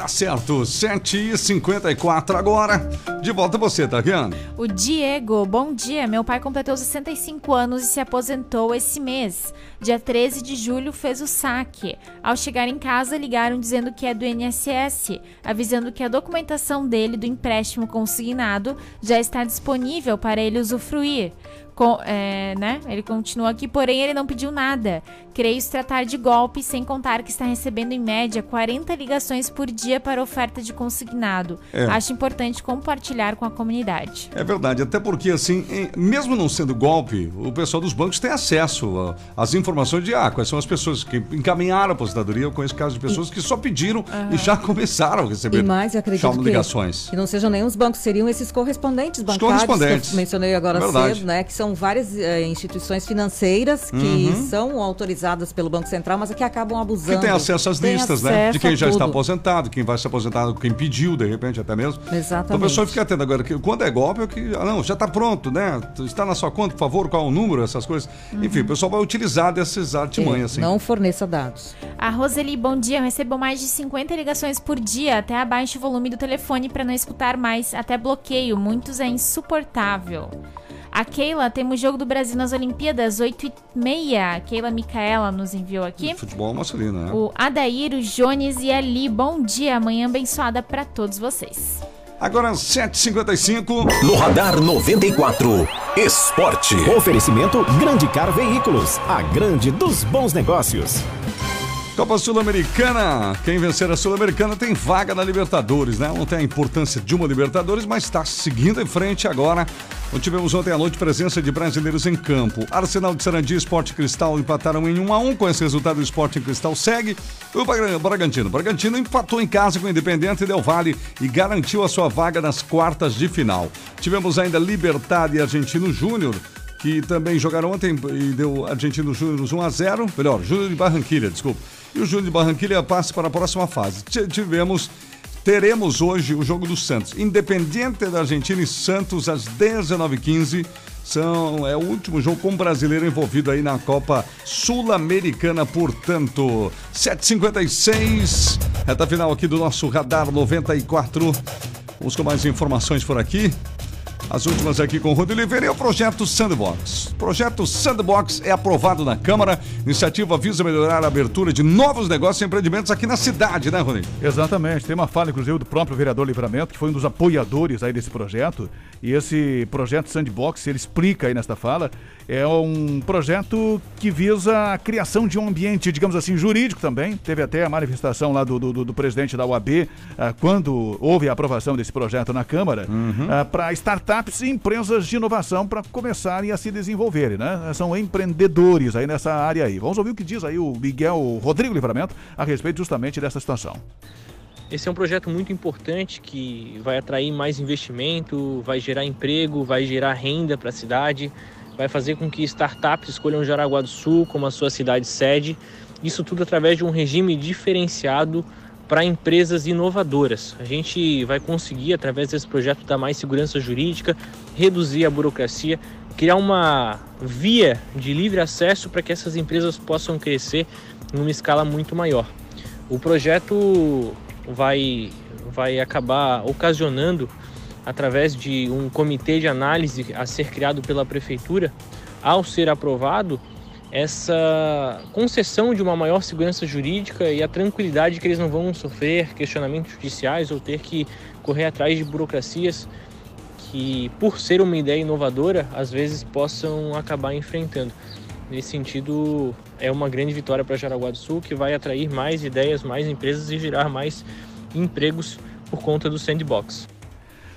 Tá certo, 7h54 agora. De volta você, Taviane. O Diego, bom dia. Meu pai completou 65 anos e se aposentou esse mês. Dia 13 de julho fez o saque. Ao chegar em casa, ligaram dizendo que é do INSS, avisando que a documentação dele do empréstimo consignado já está disponível para ele usufruir. Com- é, né? Ele continua aqui, porém ele não pediu nada. Creio se tratar de golpe, sem contar que está recebendo em média 40 ligações por dia para oferta de consignado. É. Acho importante compartilhar com a comunidade. É verdade, até porque assim, em- mesmo não sendo golpe, o pessoal dos bancos tem acesso às informações de ah, quais são as pessoas que encaminharam a aposentadoria. Eu conheço casos de pessoas que só pediram e já começaram a receber E mais, acredito que, ligações. que não sejam nem os bancos, seriam esses correspondentes bancários correspondentes. que eu mencionei agora É cedo, né? Que são várias eh, instituições financeiras que Uhum. são autorizadas pelo Banco Central, mas que acabam abusando. Que tem acesso às listas, né? acesso De quem já está aposentado, quem vai se aposentar, quem pediu, de repente, até mesmo. Exatamente. Então a pessoa fica atenta agora, que quando é golpe, é que. Ah, não, já está pronto, né? Está na sua conta, por favor, qual é o número, essas coisas. Enfim, o pessoal vai utilizar dessas artimanhas, assim. Não forneça dados. A Roseli, bom dia. Eu recebo mais de 50 ligações por dia, até abaixo o volume do telefone para não escutar mais, até bloqueio. Muitos é insuportável. A Keila, temos jogo do Brasil nas Olimpíadas, 8 e meia. A Keila Micaela nos enviou aqui. Futebol masculino, né? O Adair, o Jones e a Li, bom dia. Amanhã abençoada para todos vocês. Agora 7h55. No Radar 94, Esporte. Oferecimento Grande Car Veículos, a grande dos bons negócios. Copa Sul-Americana. Quem vencer a Sul-Americana tem vaga na Libertadores, né? Não tem a importância de uma Libertadores, mas está seguindo em frente agora. Onde tivemos ontem à noite presença de brasileiros em campo. Arsenal de Sarandi e Sport Cristal empataram em 1 a 1 Com esse resultado, o Sport Cristal segue. O Bra- Bragantino. Bragantino empatou em casa com o Independente Del Valle e garantiu a sua vaga nas quartas de final. Tivemos ainda Libertad e Argentino Júnior que também jogaram ontem e deu Argentino Júnior 1 a 0 melhor, Júnior de Barranquilha, desculpa. E o Júnior de Barranquilha passa para a próxima fase. Tivemos, teremos hoje o jogo do Santos. Independiente da Argentina e Santos às 19h15. São, é o último jogo com brasileiro envolvido aí na Copa Sul-Americana, portanto. 7h56, reta final aqui do nosso Radar 94. Vamos com mais informações por aqui. As últimas aqui com o Rodrigo Oliveira é o projeto Sandbox. O projeto Sandbox é aprovado na Câmara. Iniciativa visa melhorar a abertura de novos negócios e empreendimentos aqui na cidade, né, Rodrigo? Exatamente. Tem uma fala, inclusive, do próprio vereador Livramento, que foi um dos apoiadores aí desse projeto. E esse projeto Sandbox, ele explica aí nesta fala, é um projeto que visa a criação de um ambiente, digamos assim, jurídico também. Teve até a manifestação lá do, do, do presidente da UAB, ah, quando houve a aprovação desse projeto na Câmara, para startups e empresas de inovação para começarem a se desenvolverem, né? São empreendedores aí nessa área aí. Vamos ouvir o que diz aí o Miguel Rodrigo Livramento a respeito justamente dessa situação. Esse é um projeto muito importante que vai atrair mais investimento, vai gerar emprego, vai gerar renda para a cidade, vai fazer com que startups escolham Jaraguá do Sul como a sua cidade sede. Isso tudo através de um regime diferenciado para empresas inovadoras. A gente vai conseguir, através desse projeto, dar mais segurança jurídica, reduzir a burocracia, criar uma via de livre acesso para que essas empresas possam crescer numa escala muito maior. O projeto vai, vai acabar ocasionando, através de um comitê de análise a ser criado pela prefeitura, ao ser aprovado, essa concessão de uma maior segurança jurídica e a tranquilidade que eles não vão sofrer questionamentos judiciais ou ter que correr atrás de burocracias que, por ser uma ideia inovadora, às vezes possam acabar enfrentando. Nesse sentido, é uma grande vitória para Jaraguá do Sul, que vai atrair mais ideias, mais empresas e gerar mais empregos por conta do sandbox.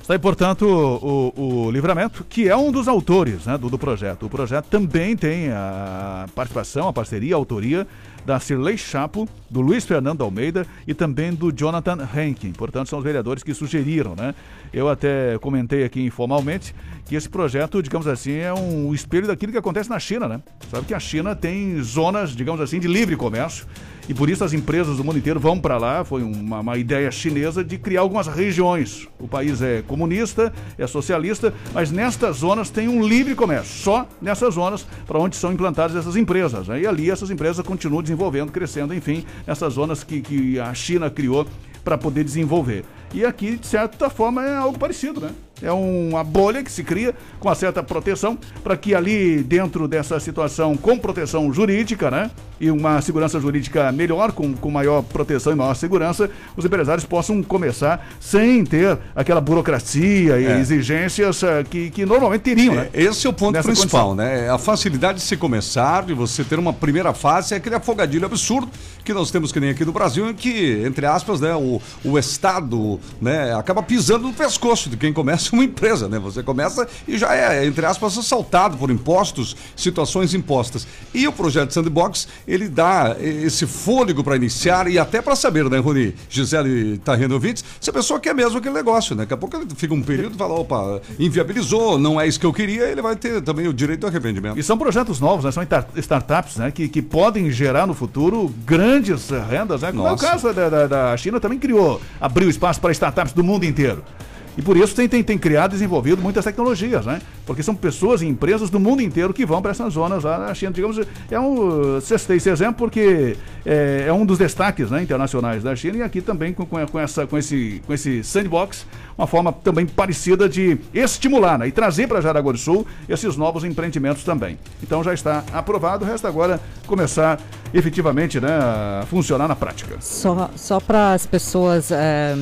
Está aí, portanto, o, o, Livramento, que é um dos autores né, do, do projeto. O projeto também tem a participação, a parceria, a autoria da Cirlei Chapo, do Luiz Fernando Almeida e também do Jonathan Henkin. Portanto, são os vereadores que sugeriram, né? Eu até comentei aqui informalmente que esse projeto, digamos assim, é um espelho daquilo que acontece na China, né? Sabe que a China tem zonas, digamos assim, de livre comércio e por isso as empresas do mundo inteiro vão para lá. Foi uma, uma, ideia chinesa de criar algumas regiões. O país é comunista, é socialista, mas nestas zonas tem um livre comércio. Só nessas zonas para onde são implantadas essas empresas. Né? E ali essas empresas continuam desenvolvendo, crescendo, enfim, nessas zonas que, que a China criou para poder desenvolver. E aqui, de certa forma, é algo parecido, né? É uma bolha que se cria com uma certa proteção para que ali dentro dessa situação com proteção jurídica, né? E uma segurança jurídica melhor, com, com maior proteção e maior segurança, os empresários possam começar sem ter aquela burocracia e é. exigências uh, que, que normalmente teriam, né? É, esse é o ponto Nessa principal, condição. né? A facilidade de se começar, de você ter uma primeira fase, é aquele afogadilho absurdo que nós temos que nem aqui no Brasil, em que, entre aspas, né, o, o Estado né, acaba pisando no pescoço de quem começa uma empresa, né? Você começa e já é, entre aspas, assaltado por impostos, situações impostas. E o projeto Sandbox, ele dá esse fôlego para iniciar e até para saber, né, Rony? Gisele ouvintes, se a pessoa quer mesmo aquele negócio, né? Daqui a pouco ele fica um período e fala, opa, inviabilizou, não é isso que eu queria, ele vai ter também o direito do arrependimento. E são projetos novos, né? São startups, né? Que, que podem gerar no futuro grandes rendas, né? Como Nossa. é o caso da, da, da China, também criou, abriu espaço para startups do mundo inteiro. E por isso tem, tem, tem criado e desenvolvido muitas tecnologias, né? Porque são pessoas e empresas do mundo inteiro que vão para essas zonas lá na China. Digamos, é um. Cestei esse exemplo porque é, é, um dos destaques né, internacionais da China e aqui também com, com, essa, com, esse, com esse sandbox, uma forma também parecida de estimular né, e trazer para Jaraguá do Sul esses novos empreendimentos também. Então já está aprovado, resta agora começar efetivamente né, a funcionar na prática. Só, só para as pessoas, é,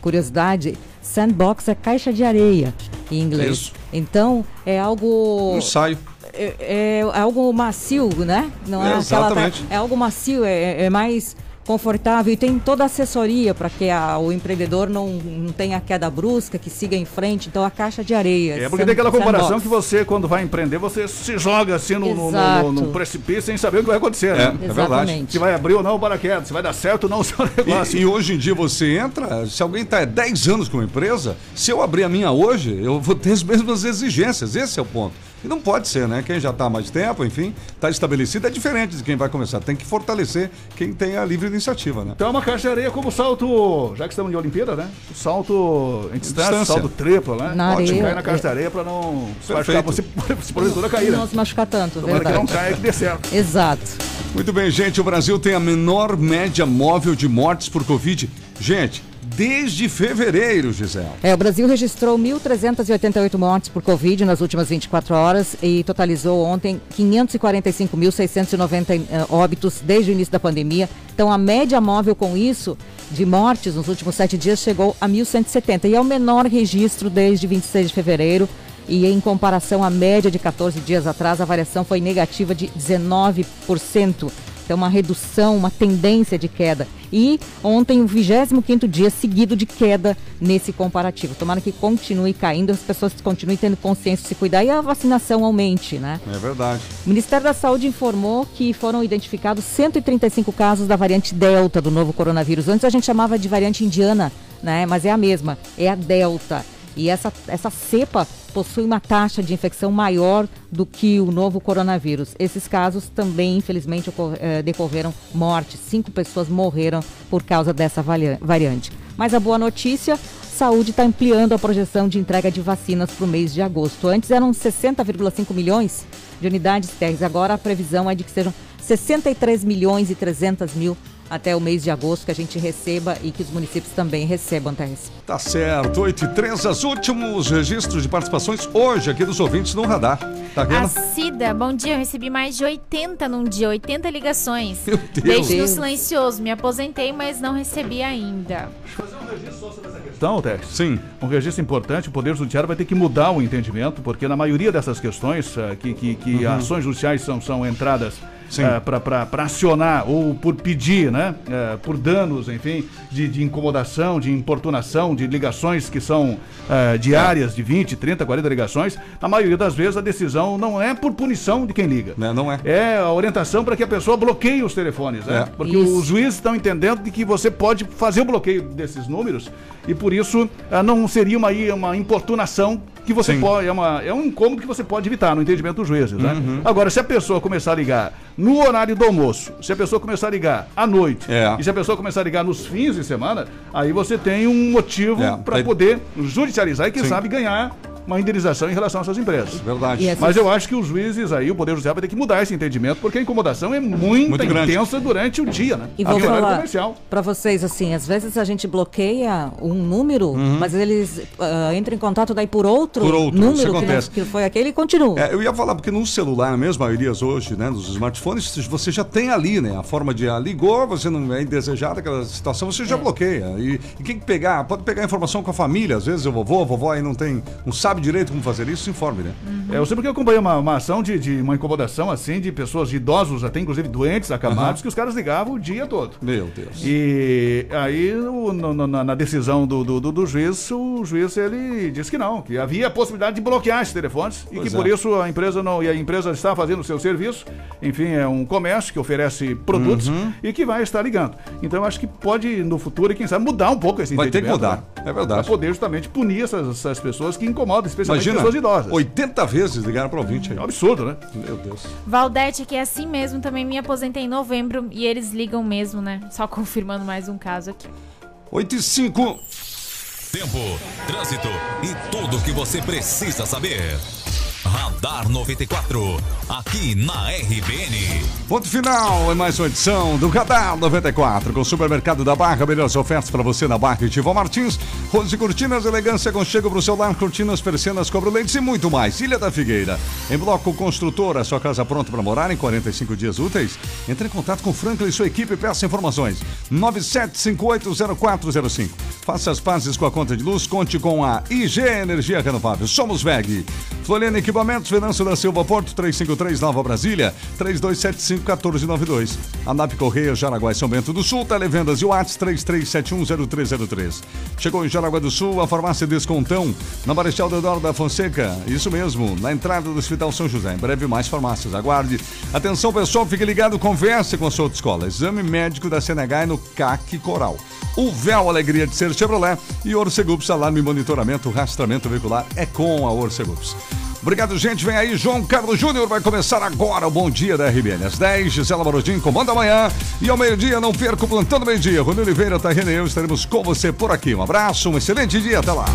curiosidade, Sandbox é caixa de areia em inglês. Isso. Então é algo. Um ensaio. É, é, é, algo macio, né? Não é, é exatamente. é algo macio, é, é mais confortável e tem toda a assessoria para que a, o empreendedor não, não tenha queda brusca, que siga em frente. Então a caixa de areia. É porque tem aquela comparação que você, quando vai empreender, você se joga assim no, no, no, no, precipício sem saber o que vai acontecer. Né? É, é verdade. Se vai abrir ou não o paraquedas, se vai dar certo ou não o seu negócio. E, e hoje em dia você entra, se alguém está há 10 anos com uma empresa, se eu abrir a minha hoje, eu vou ter as mesmas exigências. Esse é o ponto. E não pode ser, né? Quem já está há mais tempo, enfim, está estabelecido, é diferente de quem vai começar. Tem que fortalecer quem tem a livre iniciativa, né? Então é uma caixa de areia como salto, já que estamos em Olimpíada, né? O salto em distância, distância. salto triplo, né? Na Pode areia, cair na caixa de areia para não se machucar, se, se porventura cair, né? Não se machucar tanto, Tomara verdade. que não caia, que dê certo. Exato. Muito bem, gente, o Brasil tem a menor média móvel de mortes por Covid. Gente, desde fevereiro, Gisele. É, o Brasil registrou 1.388 mortes por Covid nas últimas 24 horas e totalizou ontem 545.690 eh, óbitos desde o início da pandemia. Então, a média móvel com isso de mortes nos últimos sete dias chegou a 1.170 e é o menor registro desde 26 de fevereiro. E em comparação à média de 14 dias atrás, a variação foi negativa de 19%. Então, uma redução, uma tendência de queda. E ontem, o 25 dia seguido de queda nesse comparativo. Tomara que continue caindo, as pessoas continuem tendo consciência de se cuidar e a vacinação aumente, né? É verdade. O Ministério da Saúde informou que foram identificados 135 casos da variante Delta do novo coronavírus. Antes a gente chamava de variante indiana, né? Mas é a mesma, é a Delta. E essa, essa cepa possui uma taxa de infecção maior do que o novo coronavírus. Esses casos também, infelizmente, eh, decorreram mortes. Cinco pessoas morreram por causa dessa variante. Mas a boa notícia, saúde está ampliando a projeção de entrega de vacinas para o mês de agosto. Antes eram 60,5 milhões de unidades térreas. Agora a previsão é de que sejam 63 milhões e 300 mil até o mês de agosto que a gente receba e que os municípios também recebam, Terres. Tá certo, 8 e 3, os últimos registros de participações hoje aqui dos ouvintes no radar. Tá A vendo? Cida, bom dia. Eu recebi mais de 80 num dia, 80 ligações. Meu Deus. No Deus. silencioso. Me aposentei, mas não recebi ainda. Então, Tex, Sim. um registro importante, o Poder Judiciário vai ter que mudar o entendimento, porque na maioria dessas questões eh, que, que, que ações judiciais são, são entradas Uhum. Sim. para acionar ou por pedir, né? eh, por danos, enfim, de, de incomodação, de importunação, de ligações que são eh, diárias, de 20, 30, 40 ligações, na maioria das vezes a decisão não é por punição de quem liga. Né, Não é. É a orientação para que a pessoa bloqueie os telefones, né? É. Porque Isso. os juízes estão entendendo de que você pode fazer o bloqueio desses números e por isso não seria uma, aí uma importunação que você Sim. pode. É, uma, é um incômodo que você pode evitar no entendimento dos juízes, né? Uhum. Agora, se a pessoa começar a ligar no horário do almoço, se a pessoa começar a ligar à noite É. e se a pessoa começar a ligar nos fins de semana, aí você tem um motivo É, para poder judicializar e, quem Sim. sabe, ganhar uma indenização em relação a essas empresas. Verdade. E essa- Mas eu acho que os juízes aí, o Poder Judiciário vai ter que mudar esse entendimento, porque a incomodação é muito, Muito grande. intensa durante o dia, né? E vou Aqui falar comercial. para vocês assim, às vezes a gente bloqueia um número, mas eles ah, entram em contato daí por outro, Uhum. Por outro, número que, não- que foi aquele e continua. É, eu ia falar porque no celular mesmo, a maioria hoje, né, nos smartphones, você já tem ali, né, a forma de ah, ligou, você não é indesejado aquela situação, você É. já bloqueia. E, e quem que pegar, pode pegar informação com a família, às vezes o vovô, a vovó aí não tem, não sabe direito como fazer isso, se informe, né? É, eu sei porque eu acompanhei uma, uma ação de, de uma incomodação assim de pessoas de idosos, até inclusive doentes, acamados, que os caras ligavam o dia todo. Meu Deus. E aí, o- no- na, na decisão do, do, do- do juiz, o juiz ele disse que não, que havia a possibilidade de bloquear esses telefones e Pois que é. por isso a empresa não. E a empresa está fazendo o seu serviço. Enfim, é um comércio que oferece produtos Uhum. e que vai estar ligando. Então eu acho que pode, no futuro, quem sabe, mudar um pouco esse Vai ter que mudar, né? é verdade. Para poder justamente punir essas, essas pessoas que incomodam, especialmente Imagina, pessoas idosas. 80 vezes ligaram para ouvinte aí. É um absurdo, né? Meu Deus. Valdete, que é assim mesmo, também me aposentei em novembro e eles ligam mesmo, né? Só confirmando mais um caso aqui. 8 e 5. Tempo, trânsito e tudo o que você precisa saber. Radar 94, aqui na RBN. Ponto final em mais uma edição do Radar 94 com o Supermercado da Barra. Melhores ofertas para você na Barra Tivo Martins. Rose Cortinas, elegância, conchego para o seu lar, cortinas, persianas, cobrolentes e muito mais. Ilha da Figueira. Em Bloco Construtora, sua casa pronta para morar em 45 dias úteis. Entre em contato com o Franklin e sua equipe e peça informações. 97580405. Faça as pazes com a conta de luz, conte com a IG Energia Renovável. Somos VEG. Floriana Equipamentos, Venâncio da Silva Porto, 353 Nova Brasília, 3275-1492. ANAP Correia, Jaraguá e São Bento do Sul, Televendas e Whats 33710303. Chegou em Jaraguá do Sul, a farmácia Descontão, na Marechal Deodoro da Fonseca. Isso mesmo, na entrada do Hospital São José. Em breve, mais farmácias. Aguarde. Atenção, pessoal, fique ligado, converse com a sua autoescola. Exame médico da CNH no CAC Coral. O véu Alegria de Ser Chevrolet e Orcegups Alarme e Monitoramento Rastramento Veicular é com a Orcegups. Obrigado, gente. Vem aí, João Carlos Júnior. Vai começar agora o Bom Dia da RBN. Às 10, Gisela Marodin comanda amanhã. E ao meio-dia, não perca o plantão do meio-dia. Rony Oliveira, Tarrene e eu estaremos com você por aqui. Um abraço, um excelente dia. Até lá.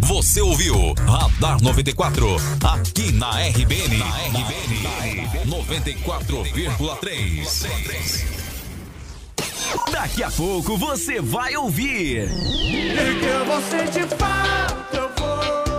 Você ouviu Radar 94, aqui na RBN. Na RBN 94,3. Daqui a pouco você vai ouvir. E que eu vou sentir falta, eu vou